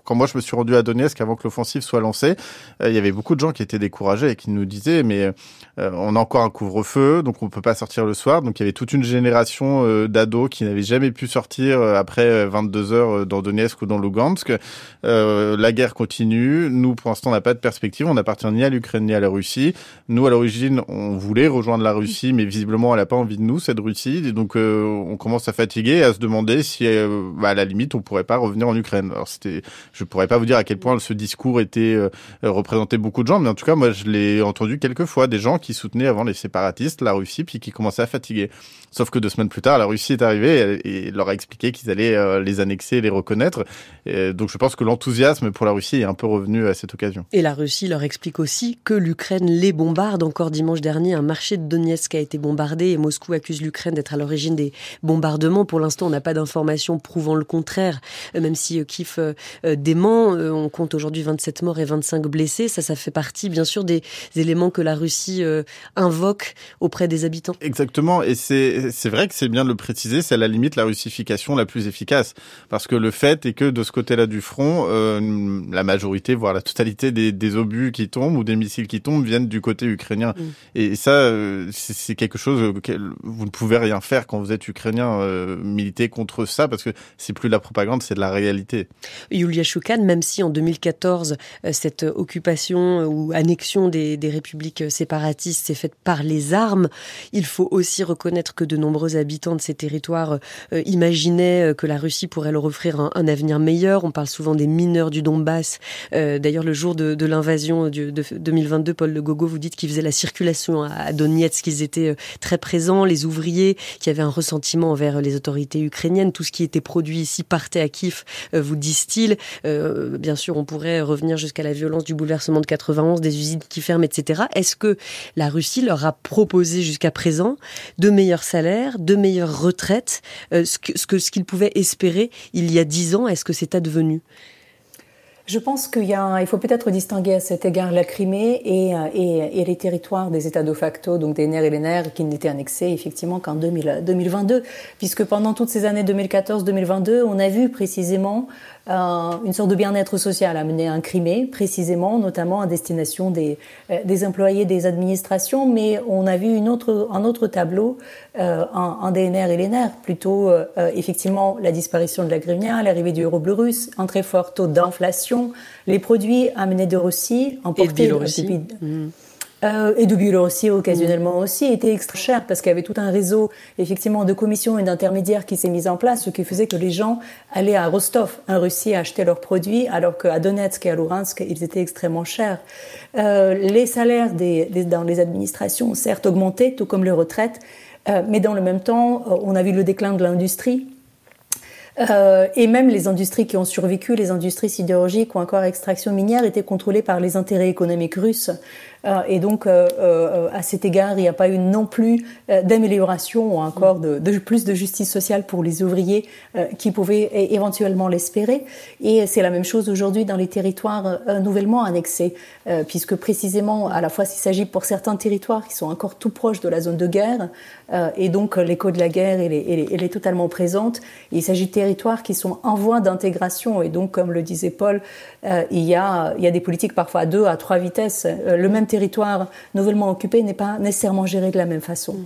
quand moi je me suis rendu à Donetsk avant que l'offensive soit lancée, euh, il y avait beaucoup de gens qui étaient découragés et qui nous disaient, mais on a encore un couvre-feu, donc on peut pas sortir le soir. Donc il y avait toute une génération euh, d'ados qui n'avaient jamais pu sortir euh, après 22 euh, heures dans Donetsk ou dans Lugansk. la guerre continue. Nous, pour l'instant, on n'a pas de perspective. On n'appartient ni à l'Ukraine ni à la Russie. Nous, à l'origine, on voulait rejoindre la Russie, mais visiblement, elle n'a pas envie de nous, cette Russie. Et donc, on commence à fatiguer et à se demander si, bah, à la limite, on pourrait pas revenir en Ukraine. Alors, c'était, je pourrais pas vous dire à quel point ce discours était représentait beaucoup de gens, mais en tout cas, moi, je l'ai entendu quelques fois des gens qui soutenaient avant les séparatistes, la Russie, puis qui commençaient à fatiguer. Sauf que deux semaines plus tard, la Russie est arrivée et, leur a expliqué qu'ils allaient euh, les annexer, les reconnaître. Donc je pense que l'enthousiasme pour la Russie est un peu revenu à cette occasion. Et la Russie leur explique aussi que l'Ukraine les bombarde. Encore dimanche dernier, un marché de Donetsk a été bombardé et Moscou accuse l'Ukraine d'être à l'origine des bombardements. Pour l'instant, on n'a pas d'informations prouvant le contraire, euh, même si euh, Kiev dément. On compte aujourd'hui 27 morts et 25 blessés. Ça, ça fait partie, bien sûr, des éléments que la Russie invoque auprès des habitants. Exactement, et c'est c'est vrai que c'est bien de le préciser, c'est à la limite la russification la plus efficace, parce que le fait est que de ce côté-là du front, euh, la majorité, voire la totalité des, des, obus qui tombent ou des missiles qui tombent viennent du côté ukrainien, mm. et ça euh, c'est quelque chose que vous ne pouvez rien faire quand vous êtes ukrainien, euh, militer contre ça, parce que c'est plus de la propagande, c'est de la réalité. Yulia Shoukan, même si en 2014 euh, cette occupation ou annexion des, des républiques séparatistes s'est faite par les armes, il faut aussi reconnaître que de nombreux habitants de ces territoires euh, imaginaient euh, que la Russie pourrait leur offrir un, avenir On parle souvent des mineurs du Donbass. Euh, d'ailleurs, le jour de, l'invasion de, 2022, Paul Le Gogo, vous dites qu'ils faisaient la circulation à, Donetsk, qu'ils étaient très présents, les ouvriers qui avaient un ressentiment envers les autorités ukrainiennes. Tout ce qui était produit ici partait à Kiev, vous disent-ils. bien sûr, on pourrait revenir jusqu'à la violence du bouleversement de 91, des usines qui ferment, etc. Est-ce que la Russie leur a proposé jusqu'à présent de meilleurs salaires, de meilleures retraites, euh, ce qu'ils pouvaient espérer il y a dix ans, est-ce que c'est advenu? Je pense qu'il il faut peut-être distinguer à cet égard la Crimée et, euh, et, et, les territoires des États de facto, donc des NER et les NER, qui n'étaient annexés effectivement qu'en 2022, puisque pendant toutes ces années 2014-2022, on a vu précisément euh, une sorte de bien-être social amené à un Crimée, précisément, notamment à destination des, euh, des employés des administrations, mais on a vu une autre, un autre tableau euh, en, DNR et l'ENR, plutôt effectivement la disparition de la grivnia, l'arrivée du euro bleu russe, un très fort taux d'inflation, les produits amenés de Russie, emportés depuis... Mmh. Euh, et de Biélorussie occasionnellement aussi, était extra cher parce qu'il y avait tout un réseau effectivement de commissions et d'intermédiaires qui s'est mis en place, ce qui faisait que les gens allaient à Rostov, en Russie, acheter leurs produits, alors qu'à Donetsk et à Luhansk, ils étaient extrêmement chers. Euh, les salaires dans les administrations ont certes augmenté, tout comme les retraites, euh, mais dans le même temps, euh, on a vu le déclin de l'industrie. Et même les industries qui ont survécu, les industries sidérurgiques ou encore extraction minière, étaient contrôlées par les intérêts économiques russes. Euh, et donc, euh, euh, à cet égard, il n'y a pas eu non plus d'amélioration ou encore de, plus de justice sociale pour les ouvriers qui pouvaient éventuellement l'espérer. Et c'est la même chose aujourd'hui dans les territoires nouvellement annexés, puisque précisément, à la fois, s'il s'agit pour certains territoires qui sont encore tout proches de la zone de guerre, et donc l'écho de la guerre, elle est, totalement présente. il s'agit de territoires qui sont en voie d'intégration, et donc, comme le disait Paul, il, y a, des politiques parfois à deux, à trois vitesses. le même territoire nouvellement occupé n'est pas nécessairement géré de la même façon.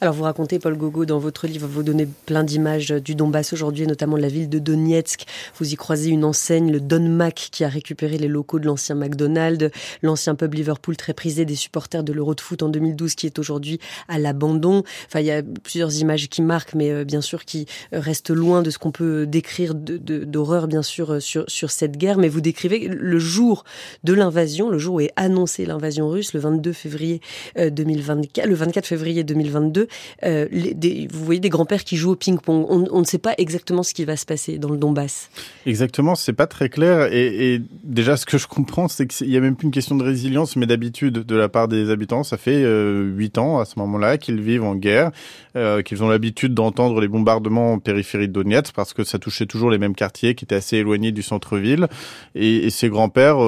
Alors vous racontez, Paul Gogo, dans votre livre, vous donnez plein d'images du Donbass aujourd'hui, notamment de la ville de Donetsk. Vous y croisez une enseigne, le Don Mac, qui a récupéré les locaux de l'ancien McDonald's, l'ancien pub Liverpool très prisé des supporters de l'Euro de foot en 2012, qui est aujourd'hui à l'abandon. Enfin, il y a plusieurs images qui marquent, mais euh, bien sûr qui euh, restent loin de ce qu'on peut décrire d'horreur, bien sûr, euh, sur, sur cette guerre. Mais vous décrivez le jour de l'invasion, le jour où est annoncée l'invasion russe, le 22 février 2024, le 24 février 2024 euh, vous voyez des grands-pères qui jouent au ping-pong. On, ne sait pas exactement ce qui va se passer dans le Donbass. Exactement, c'est pas très clair. Et, déjà, ce que je comprends, c'est qu'il y a même plus une question de résilience, mais d'habitude de la part des habitants. Ça fait euh, huit ans à ce moment-là qu'ils vivent en guerre, euh, qu'ils ont l'habitude d'entendre les bombardements en périphérie de Donetsk parce que ça touchait toujours les mêmes quartiers qui étaient assez éloignés du centre-ville. Et, et ces grands-pères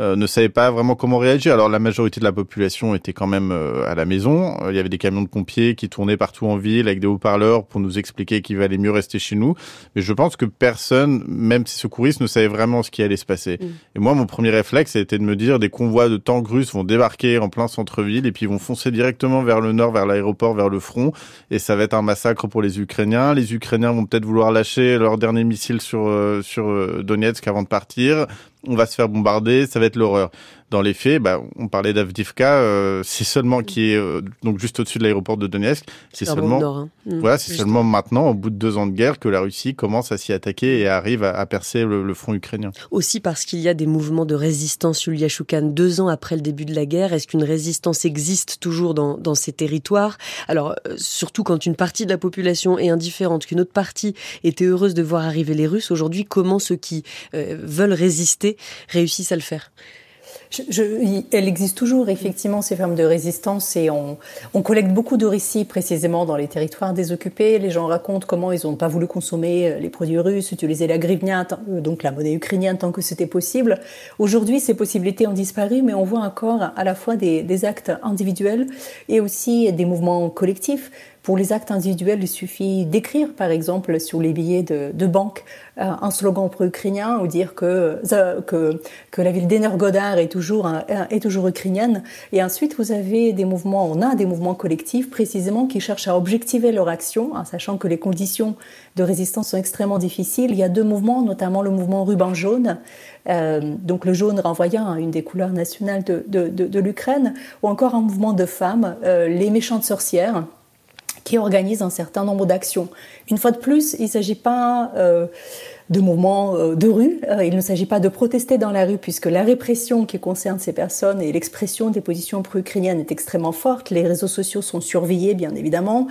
euh, ne savaient pas vraiment comment réagir. Alors la majorité de la population était quand même euh, à la maison. Euh, il y avait des camions de pompiers qui tournaient partout en ville avec des haut-parleurs pour nous expliquer qu'il valait mieux rester chez nous. Mais je pense que personne, même ces secouristes, ne savait vraiment ce qui allait se passer. Mm. Et moi, mon premier réflexe, a été de me dire des convois de tanks russes vont débarquer en plein centre-ville et puis vont foncer directement vers le nord, vers l'aéroport, vers le front. Et ça va être un massacre pour les Ukrainiens. Les Ukrainiens vont peut-être vouloir lâcher leur dernier missile sur, sur Donetsk avant de partir on va se faire bombarder, ça va être l'horreur dans les faits, bah, on parlait d'Avdivka, euh, c'est seulement qui est euh, donc juste au-dessus de l'aéroport de Donetsk. C'est seulement, hein. mm. voilà, c'est seulement maintenant, au bout de deux ans de guerre, que la Russie commence à s'y attaquer et arrive à, percer le, front ukrainien. Aussi parce qu'il y a des mouvements de résistance, Yulia Choukan, deux ans après le début de la guerre. Est-ce qu'une résistance existe toujours dans, dans ces territoires? Alors, euh, surtout quand une partie de la population est indifférente, qu'une autre partie était heureuse de voir arriver les Russes. Aujourd'hui, comment ceux qui veulent résister réussissent à le faire? Je, elle existe toujours, effectivement, ces formes de résistance et on, on, collecte beaucoup de récits précisément dans les territoires désoccupés. Les gens racontent comment ils n'ont pas voulu consommer euh, les produits russes, utiliser la grivnia, euh, donc la monnaie ukrainienne, tant que c'était possible. Aujourd'hui, ces possibilités ont disparu, mais on voit encore à la fois des, des actes individuels et aussi des mouvements collectifs. Pour les actes individuels, il suffit d'écrire, par exemple, sur les billets de, banque euh, un slogan pro-ukrainien ou dire que, euh, la ville d'Energodar est toujours, ukrainienne. Et ensuite, vous avez des mouvements, on a des mouvements collectifs précisément qui cherchent à objectiver leur action, en sachant que les conditions de résistance sont extrêmement difficiles. Il y a deux mouvements, notamment le mouvement ruban jaune, euh, donc le jaune renvoyant à une des couleurs nationales de, l'Ukraine, ou encore un mouvement de femmes, les méchantes sorcières, qui organise un certain nombre d'actions. Une fois de plus, il ne s'agit pas euh, de mouvements euh, de rue, euh, il ne s'agit pas de protester dans la rue, puisque la répression qui concerne ces personnes et l'expression des positions pro-ukrainiennes est extrêmement forte. Les réseaux sociaux sont surveillés, bien évidemment.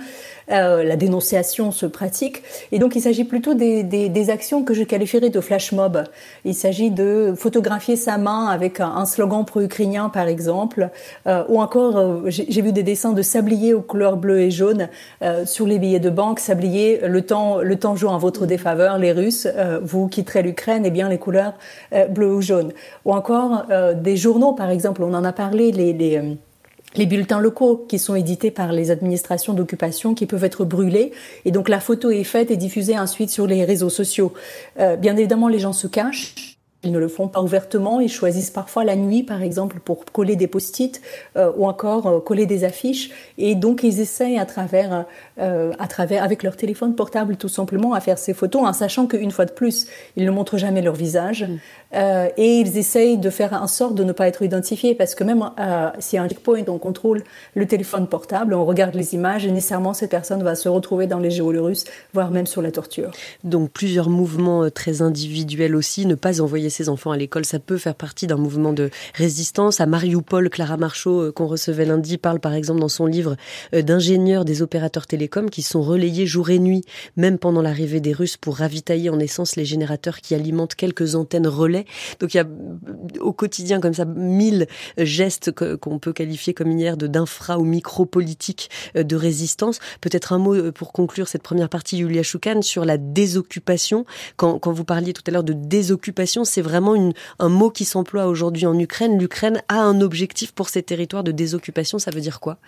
Euh, la dénonciation se pratique. Et donc il s'agit plutôt des, des, des, actions que je qualifierais de flash mob. Il s'agit de photographier sa main avec un, slogan pro-ukrainien par exemple, euh, ou encore euh, j'ai vu des dessins de sabliers aux couleurs bleues et jaunes sur les billets de banque. Sablier, le temps, le temps joue en votre défaveur, les Russes, vous quitterez l'Ukraine, et bien les couleurs bleues ou jaunes. Ou encore des journaux par exemple, on en a parlé, les, les les bulletins locaux qui sont édités par les administrations d'occupation qui peuvent être brûlés. Et donc la photo est faite et diffusée ensuite sur les réseaux sociaux. Euh, bien évidemment, les gens se cachent. Ils ne le font pas ouvertement, ils choisissent parfois la nuit, par exemple, pour coller des post-it euh, ou encore euh, coller des affiches. Et donc, ils essayent à travers, euh, à travers, avec leur téléphone portable, tout simplement, à faire ces photos, en sachant qu'une fois de plus, ils ne montrent jamais leur visage. Mm. Et ils essayent de faire en sorte de ne pas être identifiés, parce que même si un checkpoint, on contrôle le téléphone portable, on regarde les images, et nécessairement, cette personne va se retrouver dans les géolorusses, voire même sur la torture. Donc, plusieurs mouvements très individuels aussi, ne pas envoyer ses enfants à l'école, ça peut faire partie d'un mouvement de résistance. À Mariupol, Clara Marchaud, euh, qu'on recevait lundi, parle par exemple dans son livre euh, d'ingénieurs des opérateurs télécoms qui sont relayés jour et nuit, même pendant l'arrivée des Russes, pour ravitailler en essence les générateurs qui alimentent quelques antennes relais. Donc il y a euh, au quotidien comme ça mille gestes qu'on peut qualifier comme hier d'infra ou micro-politique de résistance. Peut-être un mot pour conclure cette première partie, Yulia Choukan, sur la désoccupation. Quand, quand vous parliez tout à l'heure de désoccupation, c'est vraiment un mot qui s'emploie aujourd'hui en Ukraine. L'Ukraine a un objectif pour ces territoires de désoccupation. Ça veut dire quoi?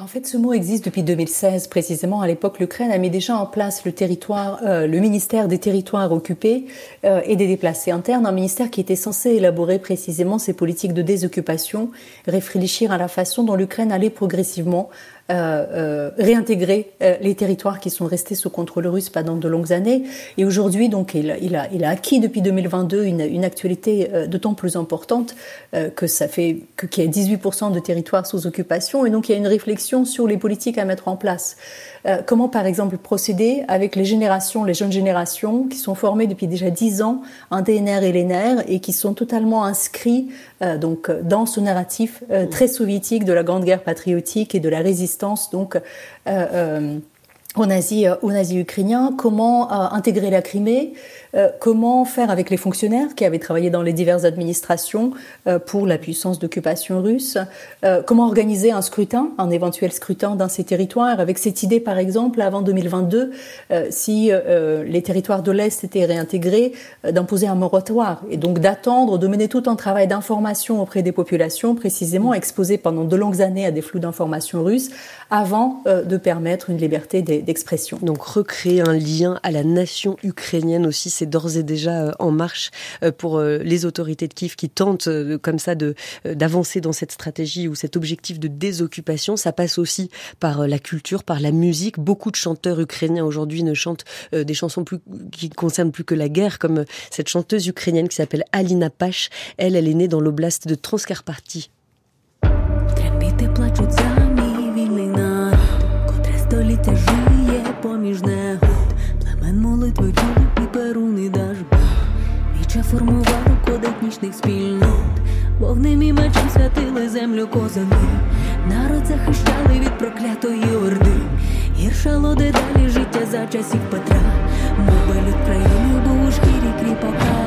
En fait, ce mot existe depuis 2016 précisément. À l'époque, l'Ukraine a mis déjà en place le euh, ministère des territoires occupés euh, et des déplacés internes, un ministère qui était censé élaborer précisément ces politiques de désoccupation, réfléchir à la façon dont l'Ukraine allait progressivement euh, euh, réintégrer euh, les territoires qui sont restés sous contrôle russe pendant de longues années. Et aujourd'hui, donc, il, il, a, il a acquis depuis 2022 une, une actualité d'autant plus importante que ça fait qu'il y a 18% de territoires sous occupation. Et donc, il y a une réflexion sur les politiques à mettre en place. Euh, comment, par exemple, procéder avec les générations, les jeunes générations qui sont formées depuis déjà 10 ans en DNR et LNR et qui sont totalement inscrits euh, donc dans ce narratif euh, très soviétique de la Grande Guerre patriotique et de la résistance donc aux nazis, aux nazis ukrainiens, comment intégrer la Crimée, euh, comment faire avec les fonctionnaires qui avaient travaillé dans les diverses administrations euh, pour la puissance d'occupation russe, euh, comment organiser un scrutin, un éventuel scrutin dans ces territoires, avec cette idée par exemple avant 2022, si les territoires de l'Est étaient réintégrés, d'imposer un moratoire et donc d'attendre, de mener tout un travail d'information auprès des populations précisément exposées pendant de longues années à des flux d'informations russes avant de permettre une liberté d'expression? Donc recréer un lien à la nation ukrainienne aussi, c'est d'ores et déjà euh, en marche euh, pour euh, les autorités de Kiev qui tentent comme ça d'avancer dans cette stratégie ou cet objectif de désoccupation. Ça passe aussi par la culture, par la musique. Beaucoup de chanteurs ukrainiens aujourd'hui ne chantent des chansons plus qui concernent plus que la guerre, comme cette chanteuse ukrainienne qui s'appelle Alina Pash. Elle, elle est née dans l'oblast de Transcarpathie. Віче формувало кодек нічних спільнот. Вогнем і мечем святили землю козаки. Народ захищали від проклятої орди. Гіршало дедалі життя за часів Петра. Моби люд країни був у шкірі кріпака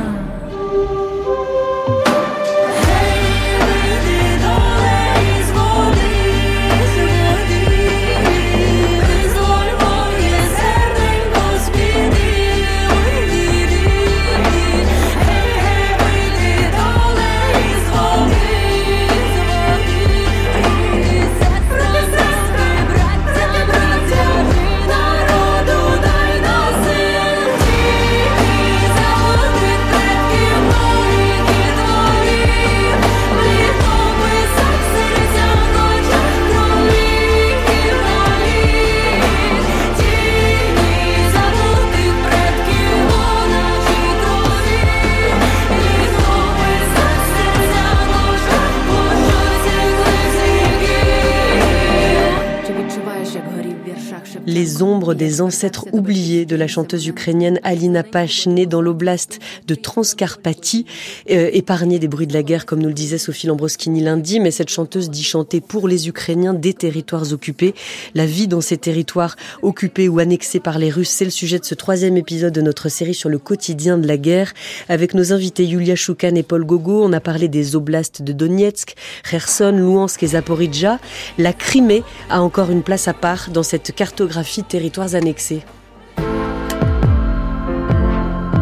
Les ombres des ancêtres oubliés de la chanteuse ukrainienne Alina Pash, née dans l'oblast de Transcarpathie, euh, épargnée des bruits de la guerre, comme nous le disait Sophie Lambroschini lundi, mais cette chanteuse dit chanter pour les Ukrainiens des territoires occupés. La vie dans ces territoires occupés ou annexés par les Russes, c'est le sujet de ce troisième épisode de notre série sur le quotidien de la guerre. Avec nos invités Yulia Choukan et Paul Gogo, on a parlé des oblasts de Donetsk, Kherson, Louhansk et Zaporizhzhia. La Crimée a encore une place à part dans cette cartographie territoires annexés.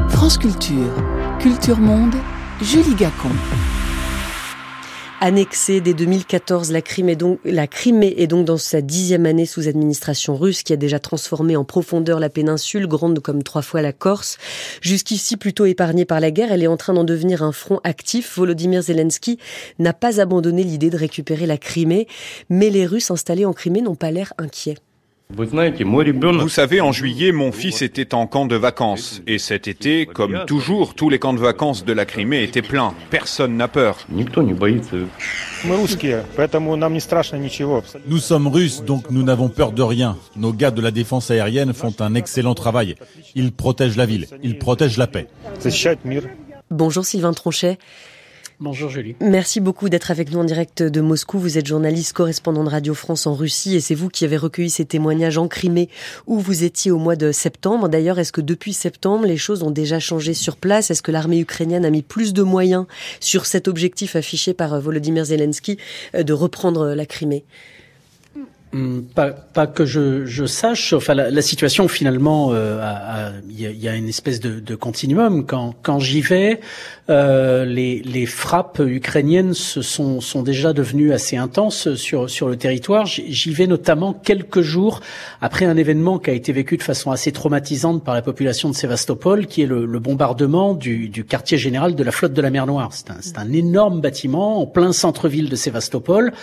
France Culture, Culture Monde, Julie Gacon. Annexée dès 2014, la Crimée, est donc, la Crimée est donc dans sa dixième année sous administration russe qui a déjà transformé en profondeur la péninsule, grande comme trois fois la Corse. Jusqu'ici plutôt épargnée par la guerre, elle est en train d'en devenir un front actif. Volodymyr Zelensky n'a pas abandonné l'idée de récupérer la Crimée, mais les Russes installés en Crimée n'ont pas l'air inquiets. Vous savez, en juillet, mon fils était en camp de vacances. Et cet été, comme toujours, tous les camps de vacances de la Crimée étaient pleins. Personne n'a peur. Nous sommes russes, donc nous n'avons peur de rien. Nos gars de la défense aérienne font un excellent travail. Ils protègent la ville, ils protègent la paix. Bonjour Sylvain Tronchet. Bonjour Julie. Merci beaucoup d'être avec nous en direct de Moscou. Vous êtes journaliste correspondant de Radio France en Russie et c'est vous qui avez recueilli ces témoignages en Crimée où vous étiez au mois de septembre. D'ailleurs, est-ce que depuis septembre, les choses ont déjà changé sur place? Est-ce que l'armée ukrainienne a mis plus de moyens sur cet objectif affiché par Volodymyr Zelensky euh, de reprendre la Crimée? Pas, pas que je, je sache. Enfin, la, la situation finalement, euh, il y, a, une espèce de, de continuum. Quand, quand j'y vais, euh, les, les, frappes ukrainiennes se sont, sont déjà devenues assez intenses sur, sur le territoire. J'y vais notamment quelques jours après un événement qui a été vécu de façon assez traumatisante par la population de Sébastopol, qui est le, le bombardement du, du, quartier général de la flotte de la mer Noire. C'est un, un, énorme bâtiment en plein centre-ville de Sébastopol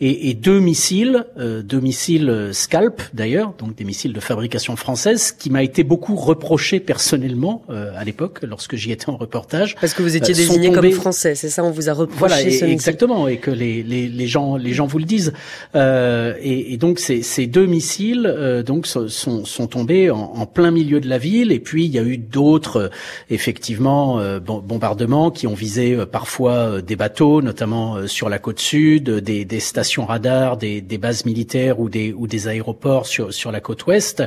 et, et deux missiles. Euh, missiles euh, Scalp d'ailleurs, donc des missiles de fabrication française, qui m'a été beaucoup reproché personnellement euh, à l'époque lorsque j'y étais en reportage. Parce que vous étiez euh, désigné comme français, c'est ça On vous a reproché Voilà, exactement, et que les, les, les, gens les gens vous le disent. Euh, et, et, donc ces, ces deux missiles euh, donc sont, sont tombés en, en, plein milieu de la ville, et puis il y a eu d'autres effectivement bombardements qui ont visé parfois des bateaux, notamment sur la côte sud, des, des stations radars, des, des bases militaires ou des ou des aéroports sur sur la côte ouest.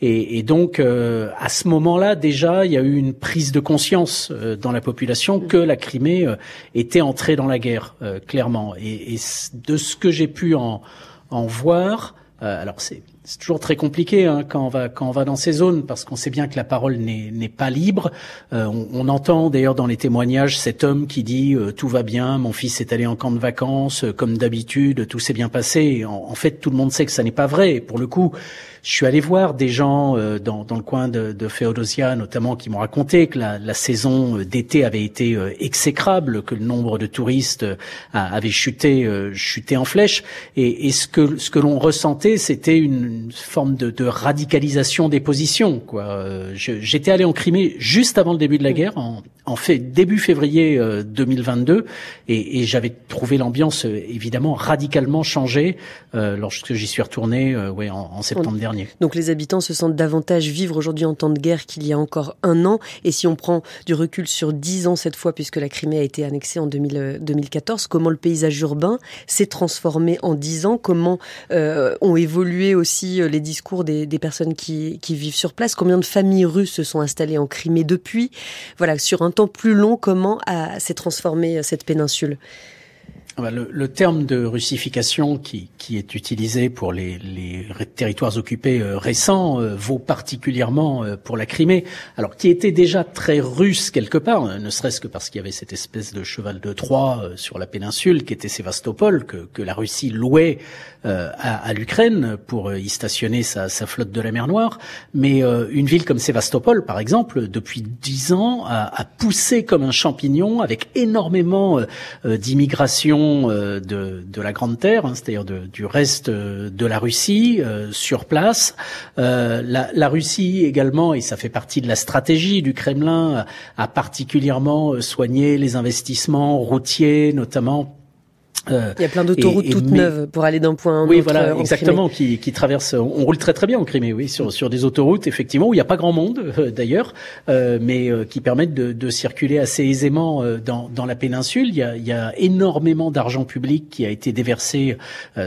Et, et donc euh, à ce moment-là déjà, il y a eu une prise de conscience euh, dans la population que la Crimée euh, était entrée dans la guerre clairement. Et, et, de ce que j'ai pu en en voir, alors c'est c'est toujours très compliqué hein, quand on va quand on va dans ces zones parce qu'on sait bien que la parole n'est pas libre. Euh, on, on, entend d'ailleurs dans les témoignages cet homme qui dit euh, tout va bien, mon fils est allé en camp de vacances euh, comme d'habitude, tout s'est bien passé. En, en, fait, tout le monde sait que ça n'est pas vrai. pour le coup, je suis allé voir des gens euh, dans, dans, le coin de, de Féodosia, notamment, qui m'ont raconté que la, la saison d'été avait été euh, exécrable, que le nombre de touristes euh, avait chuté, chuté en flèche. Et, et ce que, ce que l'on ressentait, c'était une forme de, de, radicalisation des positions. Quoi. J'étais allé en Crimée juste avant le début de la guerre, en, en fait début février 2022, et, et j'avais trouvé l'ambiance évidemment radicalement changée lorsque j'y suis retourné ouais, en, en septembre dernier. Donc les habitants se sentent davantage vivre aujourd'hui en temps de guerre qu'il y a encore un an. Et si on prend du recul sur dix ans cette fois, puisque la Crimée a été annexée en 2014, comment le paysage urbain s'est transformé en dix ans? Comment euh, ont évolué aussi euh, les discours des, personnes qui, qui, vivent sur place? Combien de familles russes se sont installées en Crimée depuis? Voilà, sur un temps plus long, comment s'est transformée euh, cette péninsule? Le, le, terme de russification qui, qui est utilisé pour les, les territoires occupés euh, récents euh, vaut particulièrement euh, pour la Crimée, alors qui était déjà très russe quelque part, ne serait-ce que parce qu'il y avait cette espèce de cheval de Troie sur la péninsule qui était Sébastopol, que, que la Russie louait à, à l'Ukraine pour y stationner sa, sa, flotte de la mer Noire. Mais une ville comme Sébastopol, par exemple, depuis dix ans, a, a poussé comme un champignon avec énormément d'immigration euh, de, de, la Grande Terre, hein, c'est-à-dire du reste euh, de la Russie euh, sur place. La, la, Russie également, et ça fait partie de la stratégie du Kremlin, a particulièrement soigné les investissements routiers, notamment il y a plein d'autoroutes toutes neuves pour aller d'un point à un oui, autre. Oui, voilà, exactement, qui, qui traversent. On roule très très bien en Crimée, oui, sur sur des autoroutes effectivement où il n'y a pas grand monde euh, d'ailleurs, euh, mais euh, qui permettent de, de, circuler assez aisément dans dans la péninsule. Il y a, il y a énormément d'argent public qui a été déversé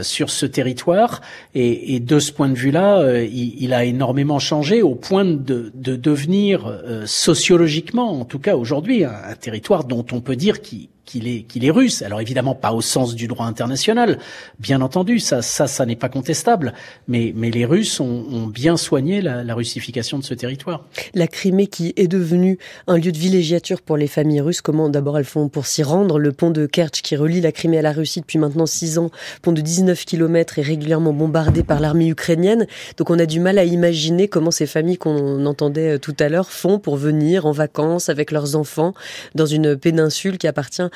sur ce territoire, et, et, de ce point de vue-là, il, il, a énormément changé au point de, de devenir sociologiquement, en tout cas aujourd'hui, un, un territoire dont on peut dire qu'il qu'il est qu'il est russe. Alors évidemment pas au sens du droit international, bien entendu, ça ça ça n'est pas contestable. Mais mais les Russes ont, ont bien soigné la, la, russification de ce territoire. La Crimée qui est devenue un lieu de villégiature pour les familles russes. Comment d'abord elles font pour s'y rendre? Le pont de Kerch qui relie la Crimée à la Russie depuis maintenant six ans, pont de 19 km est régulièrement bombardé par l'armée ukrainienne. Donc on a du mal à imaginer comment ces familles qu'on entendait tout à l'heure font pour venir en vacances avec leurs enfants dans une péninsule qui appartient euh,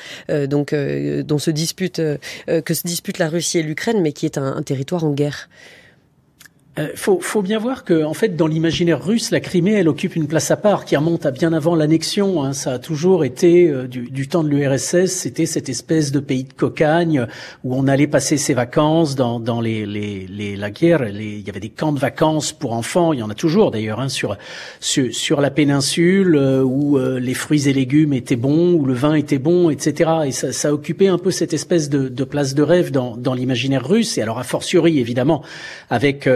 donc euh, dont se dispute euh, que se dispute la Russie et l'Ukraine, mais qui est un territoire en guerre. Euh, faut, faut, bien voir que, en fait, dans l'imaginaire russe, la Crimée, elle occupe une place à part qui remonte à bien avant l'annexion. Hein. Ça a toujours été euh, du, du, temps de l'URSS, c'était cette espèce de pays de cocagne où on allait passer ses vacances dans, dans les, les, les, la guerre. Il y avait des camps de vacances pour enfants. Il y en a toujours d'ailleurs hein, sur, sur, sur la péninsule euh, où les fruits et légumes étaient bons, où le vin était bon, etc. Et ça, ça occupait un peu cette espèce de, de place de rêve dans, dans l'imaginaire russe. Et alors a fortiori, évidemment, avec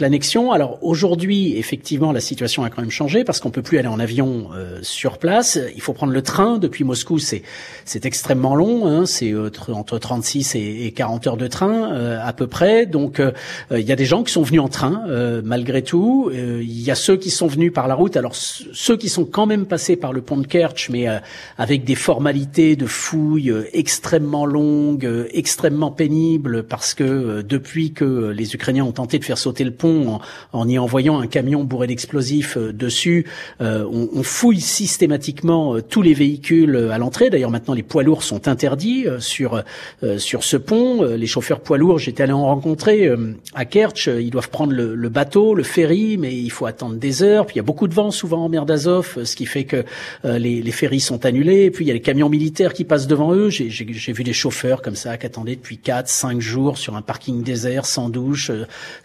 l'annexion. Alors aujourd'hui, effectivement, la situation a quand même changé parce qu'on peut plus aller en avion euh, sur place. Il faut prendre le train depuis Moscou. C'est c'est extrêmement long. Hein, c'est entre 36 et, 40 heures de train à peu près. Donc il y a des gens qui sont venus en train malgré tout. Il y a ceux qui sont venus par la route. Alors ceux qui sont quand même passés par le pont de Kerch, mais avec des formalités de fouilles extrêmement longues, extrêmement pénibles, parce que depuis que les Ukrainiens ont tenté de faire sauter le pont en, y envoyant un camion bourré d'explosifs euh, dessus. Euh, on, fouille systématiquement euh, tous les véhicules à l'entrée. D'ailleurs, maintenant, les poids lourds sont interdits sur sur ce pont. Les chauffeurs poids lourds, j'étais allé en rencontrer à Kerch. Ils doivent prendre le, bateau, le ferry, mais il faut attendre des heures. Puis il y a beaucoup de vent souvent en mer d'Azov, ce qui fait que les, les ferries sont annulés. puis il y a les camions militaires qui passent devant eux. J'ai vu des chauffeurs comme ça qui attendaient depuis 4, 5 jours sur un parking désert, sans douche,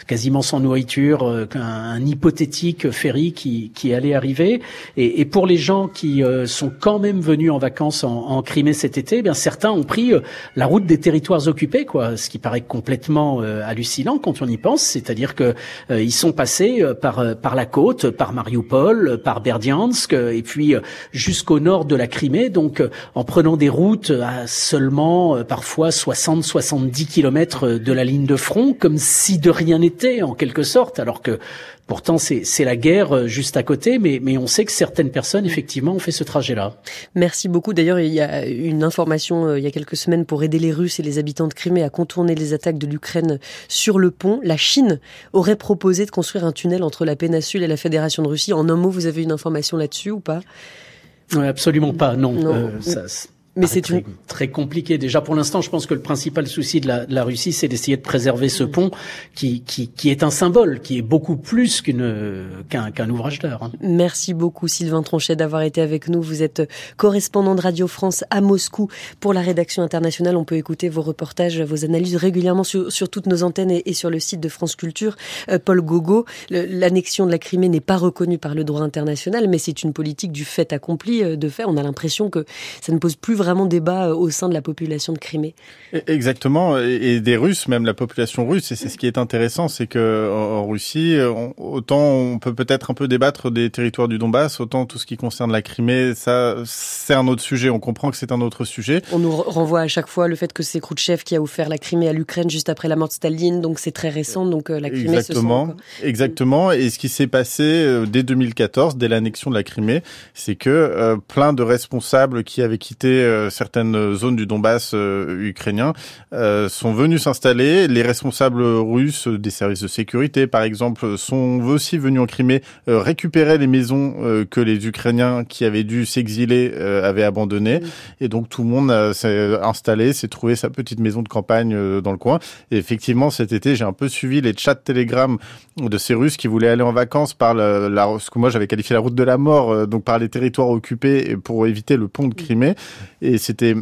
quasiment sans nourriture, euh, un, hypothétique ferry qui, qui allait arriver. Et, pour les gens qui euh, sont quand même venus en vacances en, Crimée cet été, eh bien certains ont pris la route des territoires occupés, quoi, ce qui paraît complètement hallucinant quand on y pense. C'est-à-dire que ils sont passés par par la côte, par Mariupol, par Berdiansk, et puis jusqu'au nord de la Crimée, donc en prenant des routes à seulement parfois 60-70 kilomètres de la ligne de front, comme si de rien n'était en quelque sorte, alors que pourtant c'est la guerre euh, juste à côté, mais, mais on sait que certaines personnes effectivement ont fait ce trajet-là. Merci beaucoup. D'ailleurs, il y a une information euh, il y a quelques semaines pour aider les Russes et les habitants de Crimée à contourner les attaques de l'Ukraine sur le pont. La Chine aurait proposé de construire un tunnel entre la péninsule et la Fédération de Russie. En un mot, vous avez une information là-dessus ou pas? Absolument pas, non. Euh, ça, mais c'est très, très compliqué. Déjà, pour l'instant, je pense que le principal souci de la, de la Russie, c'est d'essayer de préserver ce pont qui, qui, qui, est un symbole, qui est beaucoup plus qu'une qu'un qu'un ouvrage d'art. Hein. Merci beaucoup, Sylvain Tronchet, d'avoir été avec nous. Vous êtes correspondant de Radio France à Moscou pour la rédaction internationale. On peut écouter vos reportages, vos analyses régulièrement sur, sur toutes nos antennes et, et, sur le site de France Culture. Euh, Paul Gogo, l'annexion de la Crimée n'est pas reconnue par le droit international, mais c'est une politique du fait accompli. Euh, de fait, on a l'impression que ça ne pose plus vraiment débat euh, au sein de la population de Crimée. E-, exactement, et des Russes, même la population russe. Et c'est ce qui est intéressant, c'est que en Russie, autant on peut peut-être un peu débattre des territoires du Donbass, autant tout ce qui concerne la Crimée, ça c'est un autre sujet. On comprend que c'est un autre sujet. On nous renvoie à chaque fois le fait que c'est Khrouchtchev qui a offert la Crimée à l'Ukraine juste après la mort de Staline, donc c'est très récent. Donc euh, la Crimée exactement, se exactement. Et ce qui s'est passé euh, dès 2014, dès l'annexion de la Crimée, c'est que plein de responsables qui avaient quitté certaines zones du Donbass euh, ukrainien euh, sont venus s'installer. Les responsables russes des services de sécurité, par exemple, sont aussi venus en Crimée euh, récupérer les maisons que les Ukrainiens qui avaient dû s'exiler avaient abandonnées. Et donc tout le monde s'est installé, s'est trouvé sa petite maison de campagne dans le coin. Et effectivement, cet été, j'ai un peu suivi les chats Telegram de ces Russes qui voulaient aller en vacances par la, ce que moi j'avais qualifié la route de la mort, donc par les territoires occupés pour éviter le pont de Crimée. Et c'était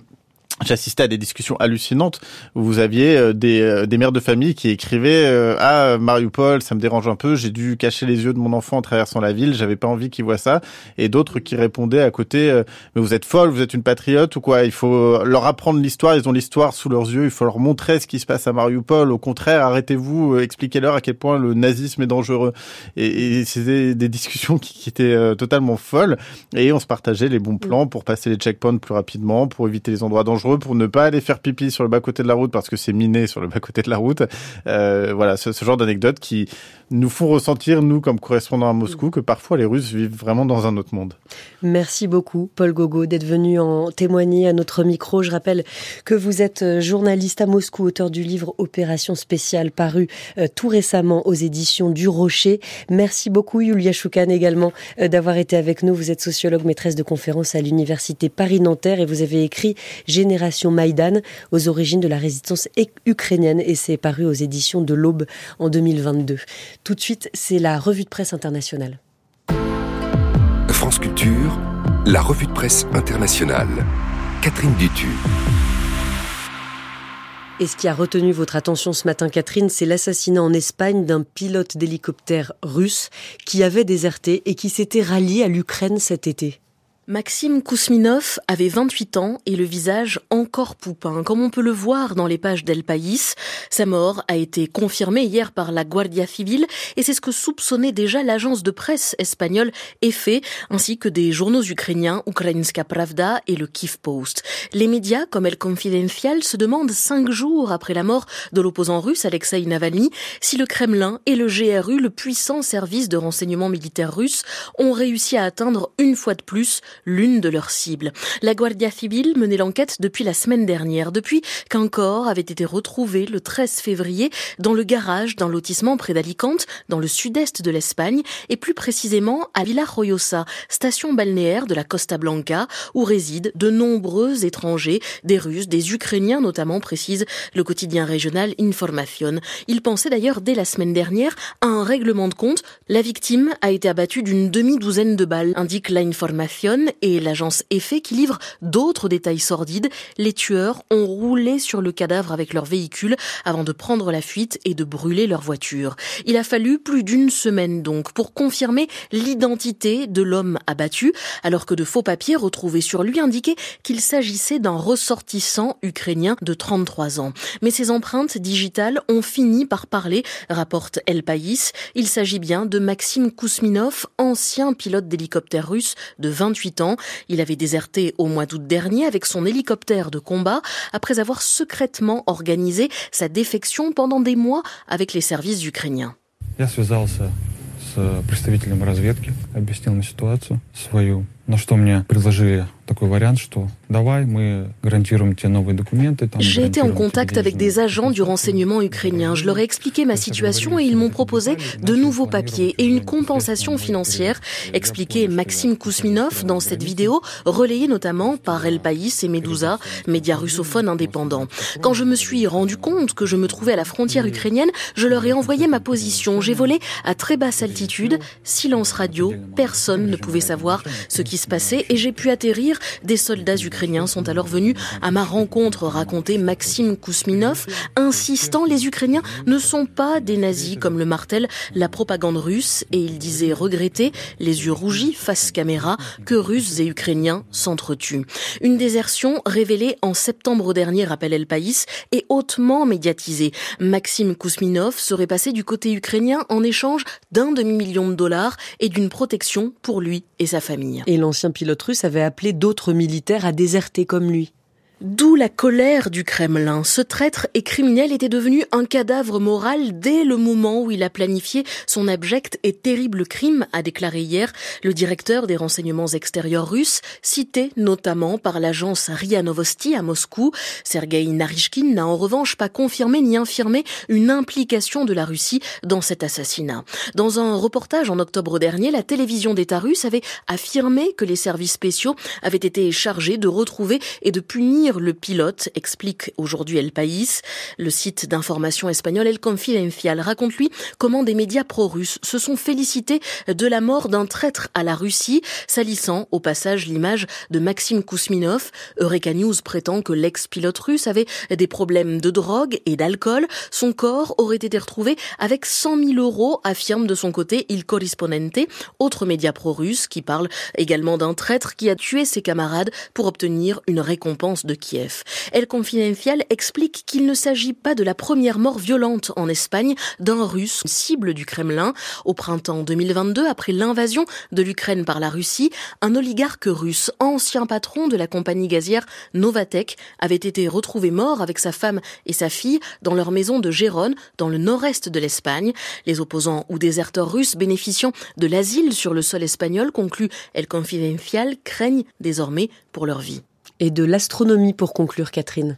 J'assistais à des discussions hallucinantes où vous aviez euh, des, euh, des mères de famille qui écrivaient euh, Ah, Mariupol, ça me dérange un peu, j'ai dû cacher les yeux de mon enfant en traversant la ville, j'avais pas envie qu'il voit ça. Et d'autres qui répondaient à côté Mais vous êtes folle, vous êtes une patriote ou quoi? Il faut leur apprendre l'histoire, ils ont l'histoire sous leurs yeux, il faut leur montrer ce qui se passe à Mariupol. Au contraire, arrêtez-vous, expliquez-leur à quel point le nazisme est dangereux. Et, et c'était des discussions qui, qui étaient totalement folles. Et on se partageait les bons plans pour passer les checkpoints plus rapidement, pour éviter les endroits dangereux pour ne pas aller faire pipi sur le bas-côté de la route parce que c'est miné sur le bas-côté de la route. Euh, voilà, ce, ce genre d'anecdotes qui nous font ressentir, nous, comme correspondants à Moscou, que parfois les Russes vivent vraiment dans un autre monde. Merci beaucoup, Paul Gogo, d'être venu en témoigner à notre micro. Je rappelle que vous êtes euh, journaliste à Moscou, auteur du livre Opération spéciale, paru euh, tout récemment aux éditions du Rocher. Merci beaucoup, Yulia Choukan, également, euh, d'avoir été avec nous. Vous êtes sociologue, maîtresse de conférences à l'Université Paris-Nanterre et vous avez écrit Génération Maïdan aux origines de la résistance ukrainienne et c'est paru aux éditions de l'Aube en 2022. Tout de suite, c'est la revue de presse internationale. France Culture, la revue de presse internationale. Catherine Dutu. Et ce qui a retenu votre attention ce matin, Catherine, c'est l'assassinat en Espagne d'un pilote d'hélicoptère russe qui avait déserté et qui s'était rallié à l'Ukraine cet été. Maxime Kousminov avait 28 ans et le visage encore poupin, comme on peut le voir dans les pages d'El País. Sa mort a été confirmée hier par la Guardia Civile et c'est ce que soupçonnait déjà l'agence de presse espagnole EFE ainsi que des journaux ukrainiens Ukrainska Pravda et le Kiev Post. Les médias comme El Confidencial se demandent cinq jours après la mort de l'opposant russe Alexei Navalny si le Kremlin et le GRU, le puissant service de renseignement militaire russe, ont réussi à atteindre une fois de plus l'une de leurs cibles. La Guardia Civil menait l'enquête depuis la semaine dernière, depuis qu'un corps avait été retrouvé le 13 février dans le garage d'un lotissement près d'Alicante, dans le sud-est de l'Espagne, et plus précisément à Villa Royosa, station balnéaire de la Costa Blanca, où résident de nombreux étrangers, des Russes, des Ukrainiens notamment, précise le quotidien régional Information. Il pensait d'ailleurs dès la semaine dernière à un règlement de compte. La victime a été abattue d'une demi-douzaine de balles, indique la Information, et l'agence EFE qui livre d'autres détails sordides. Les tueurs ont roulé sur le cadavre avec leur véhicule avant de prendre la fuite et de brûler leur voiture. Il a fallu plus d'une semaine donc pour confirmer l'identité de l'homme abattu, alors que de faux papiers retrouvés sur lui indiquaient qu'il s'agissait d'un ressortissant ukrainien de 33 ans. Mais ces empreintes digitales ont fini par parler, rapporte El País. Il s'agit bien de Maxime Kousminov, ancien pilote d'hélicoptère russe de 28 il avait déserté au mois d'août dernier avec son hélicoptère de combat après avoir secrètement organisé sa défection pendant des mois avec les services ukrainiens. J'ai été en contact avec des agents du renseignement ukrainien. Je leur ai expliqué ma situation et ils m'ont proposé de nouveaux papiers et une compensation financière, expliquait Maxime Kousminov dans cette vidéo, relayée notamment par El País et Medusa, médias russophones indépendants. Quand je me suis rendu compte que je me trouvais à la frontière ukrainienne, je leur ai envoyé ma position. J'ai volé à très basse altitude, silence radio, personne ne pouvait savoir ce qui se passait et j'ai pu atterrir. Des soldats ukrainiens sont alors venus à ma rencontre, racontait Maxime Kousminov, insistant les Ukrainiens ne sont pas des nazis comme le martèle la propagande russe et il disait regretter, les yeux rougis face caméra, que Russes et Ukrainiens s'entretuent. Une désertion révélée en septembre dernier, rappelle El País, et hautement médiatisée. Maxime Kousminov serait passé du côté ukrainien en échange d'un demi-million de dollars et d'une protection pour lui et sa famille. L'ancien pilote russe avait appelé d'autres militaires à déserter comme lui. D'où la colère du Kremlin. Ce traître et criminel était devenu un cadavre moral dès le moment où il a planifié son abject et terrible crime, a déclaré hier le directeur des renseignements extérieurs russes, cité notamment par l'agence RIA Novosti à Moscou. Sergei Narishkin n'a en revanche pas confirmé ni infirmé une implication de la Russie dans cet assassinat. Dans un reportage en octobre dernier, la télévision d'État russe avait affirmé que les services spéciaux avaient été chargés de retrouver et de punir le pilote, explique aujourd'hui El País. Le site d'information espagnol El Confidencial raconte lui comment des médias pro-russes se sont félicités de la mort d'un traître à la Russie, salissant au passage l'image de Maxime Kousminov. Eureka News prétend que l'ex-pilote russe avait des problèmes de drogue et d'alcool. Son corps aurait été retrouvé avec 100 000 euros, affirme de son côté Il Corrispondente, autre média pro-russe qui parle également d'un traître qui a tué ses camarades pour obtenir une récompense de El Confidencial explique qu'il ne s'agit pas de la première mort violente en Espagne d'un russe cible du Kremlin. Au printemps 2022, après l'invasion de l'Ukraine par la Russie, un oligarque russe, ancien patron de la compagnie gazière Novatek, avait été retrouvé mort avec sa femme et sa fille dans leur maison de Gérone, dans le nord-est de l'Espagne. Les opposants ou déserteurs russes bénéficiant de l'asile sur le sol espagnol, conclut El Confidencial, craignent désormais pour leur vie. Et de l'astronomie pour conclure, Catherine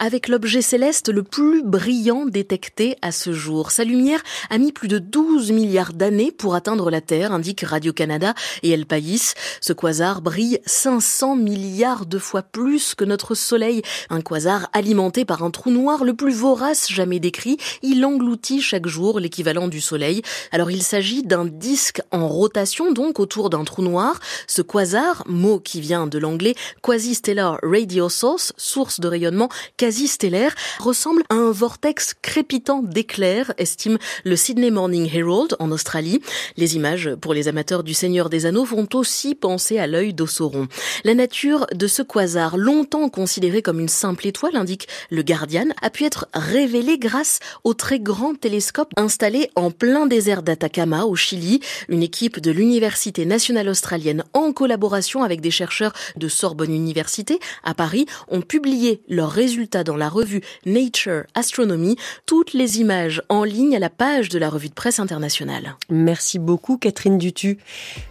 avec l'objet céleste le plus brillant détecté à ce jour. Sa lumière a mis plus de 12 milliards d'années pour atteindre la Terre, indique Radio-Canada et El País. Ce quasar brille 500 milliards de fois plus que notre Soleil. Un quasar alimenté par un trou noir le plus vorace jamais décrit. Il engloutit chaque jour l'équivalent du Soleil. Alors il s'agit d'un disque en rotation, donc autour d'un trou noir. Ce quasar, mot qui vient de l'anglais quasi-stellar radio source, source de rayonnement quasi stellaire ressemble à un vortex crépitant d'éclairs, estime le Sydney Morning Herald en Australie. Les images pour les amateurs du Seigneur des Anneaux vont aussi penser à l'œil d'Ossoron. La nature de ce quasar, longtemps considéré comme une simple étoile, indique le Guardian, a pu être révélée grâce au très grand télescope installé en plein désert d'Atacama au Chili. Une équipe de l'Université nationale australienne en collaboration avec des chercheurs de Sorbonne Université à Paris ont publié leurs résultats dans la revue Nature Astronomy. Toutes les images en ligne à la page de la revue de presse internationale. Merci beaucoup Catherine Dutu.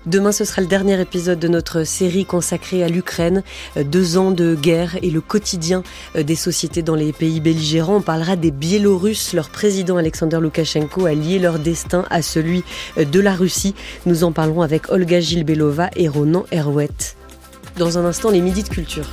Demain ce sera le dernier épisode de notre série consacrée à l'Ukraine. Deux ans de guerre et le quotidien des sociétés dans les pays belligérants. On parlera des Biélorusses. Leur président Alexander Loukachenko a lié leur destin à celui de la Russie. Nous en parlerons avec Olga Gilbelova et Ronan Herwet. Dans un instant, les midis de culture.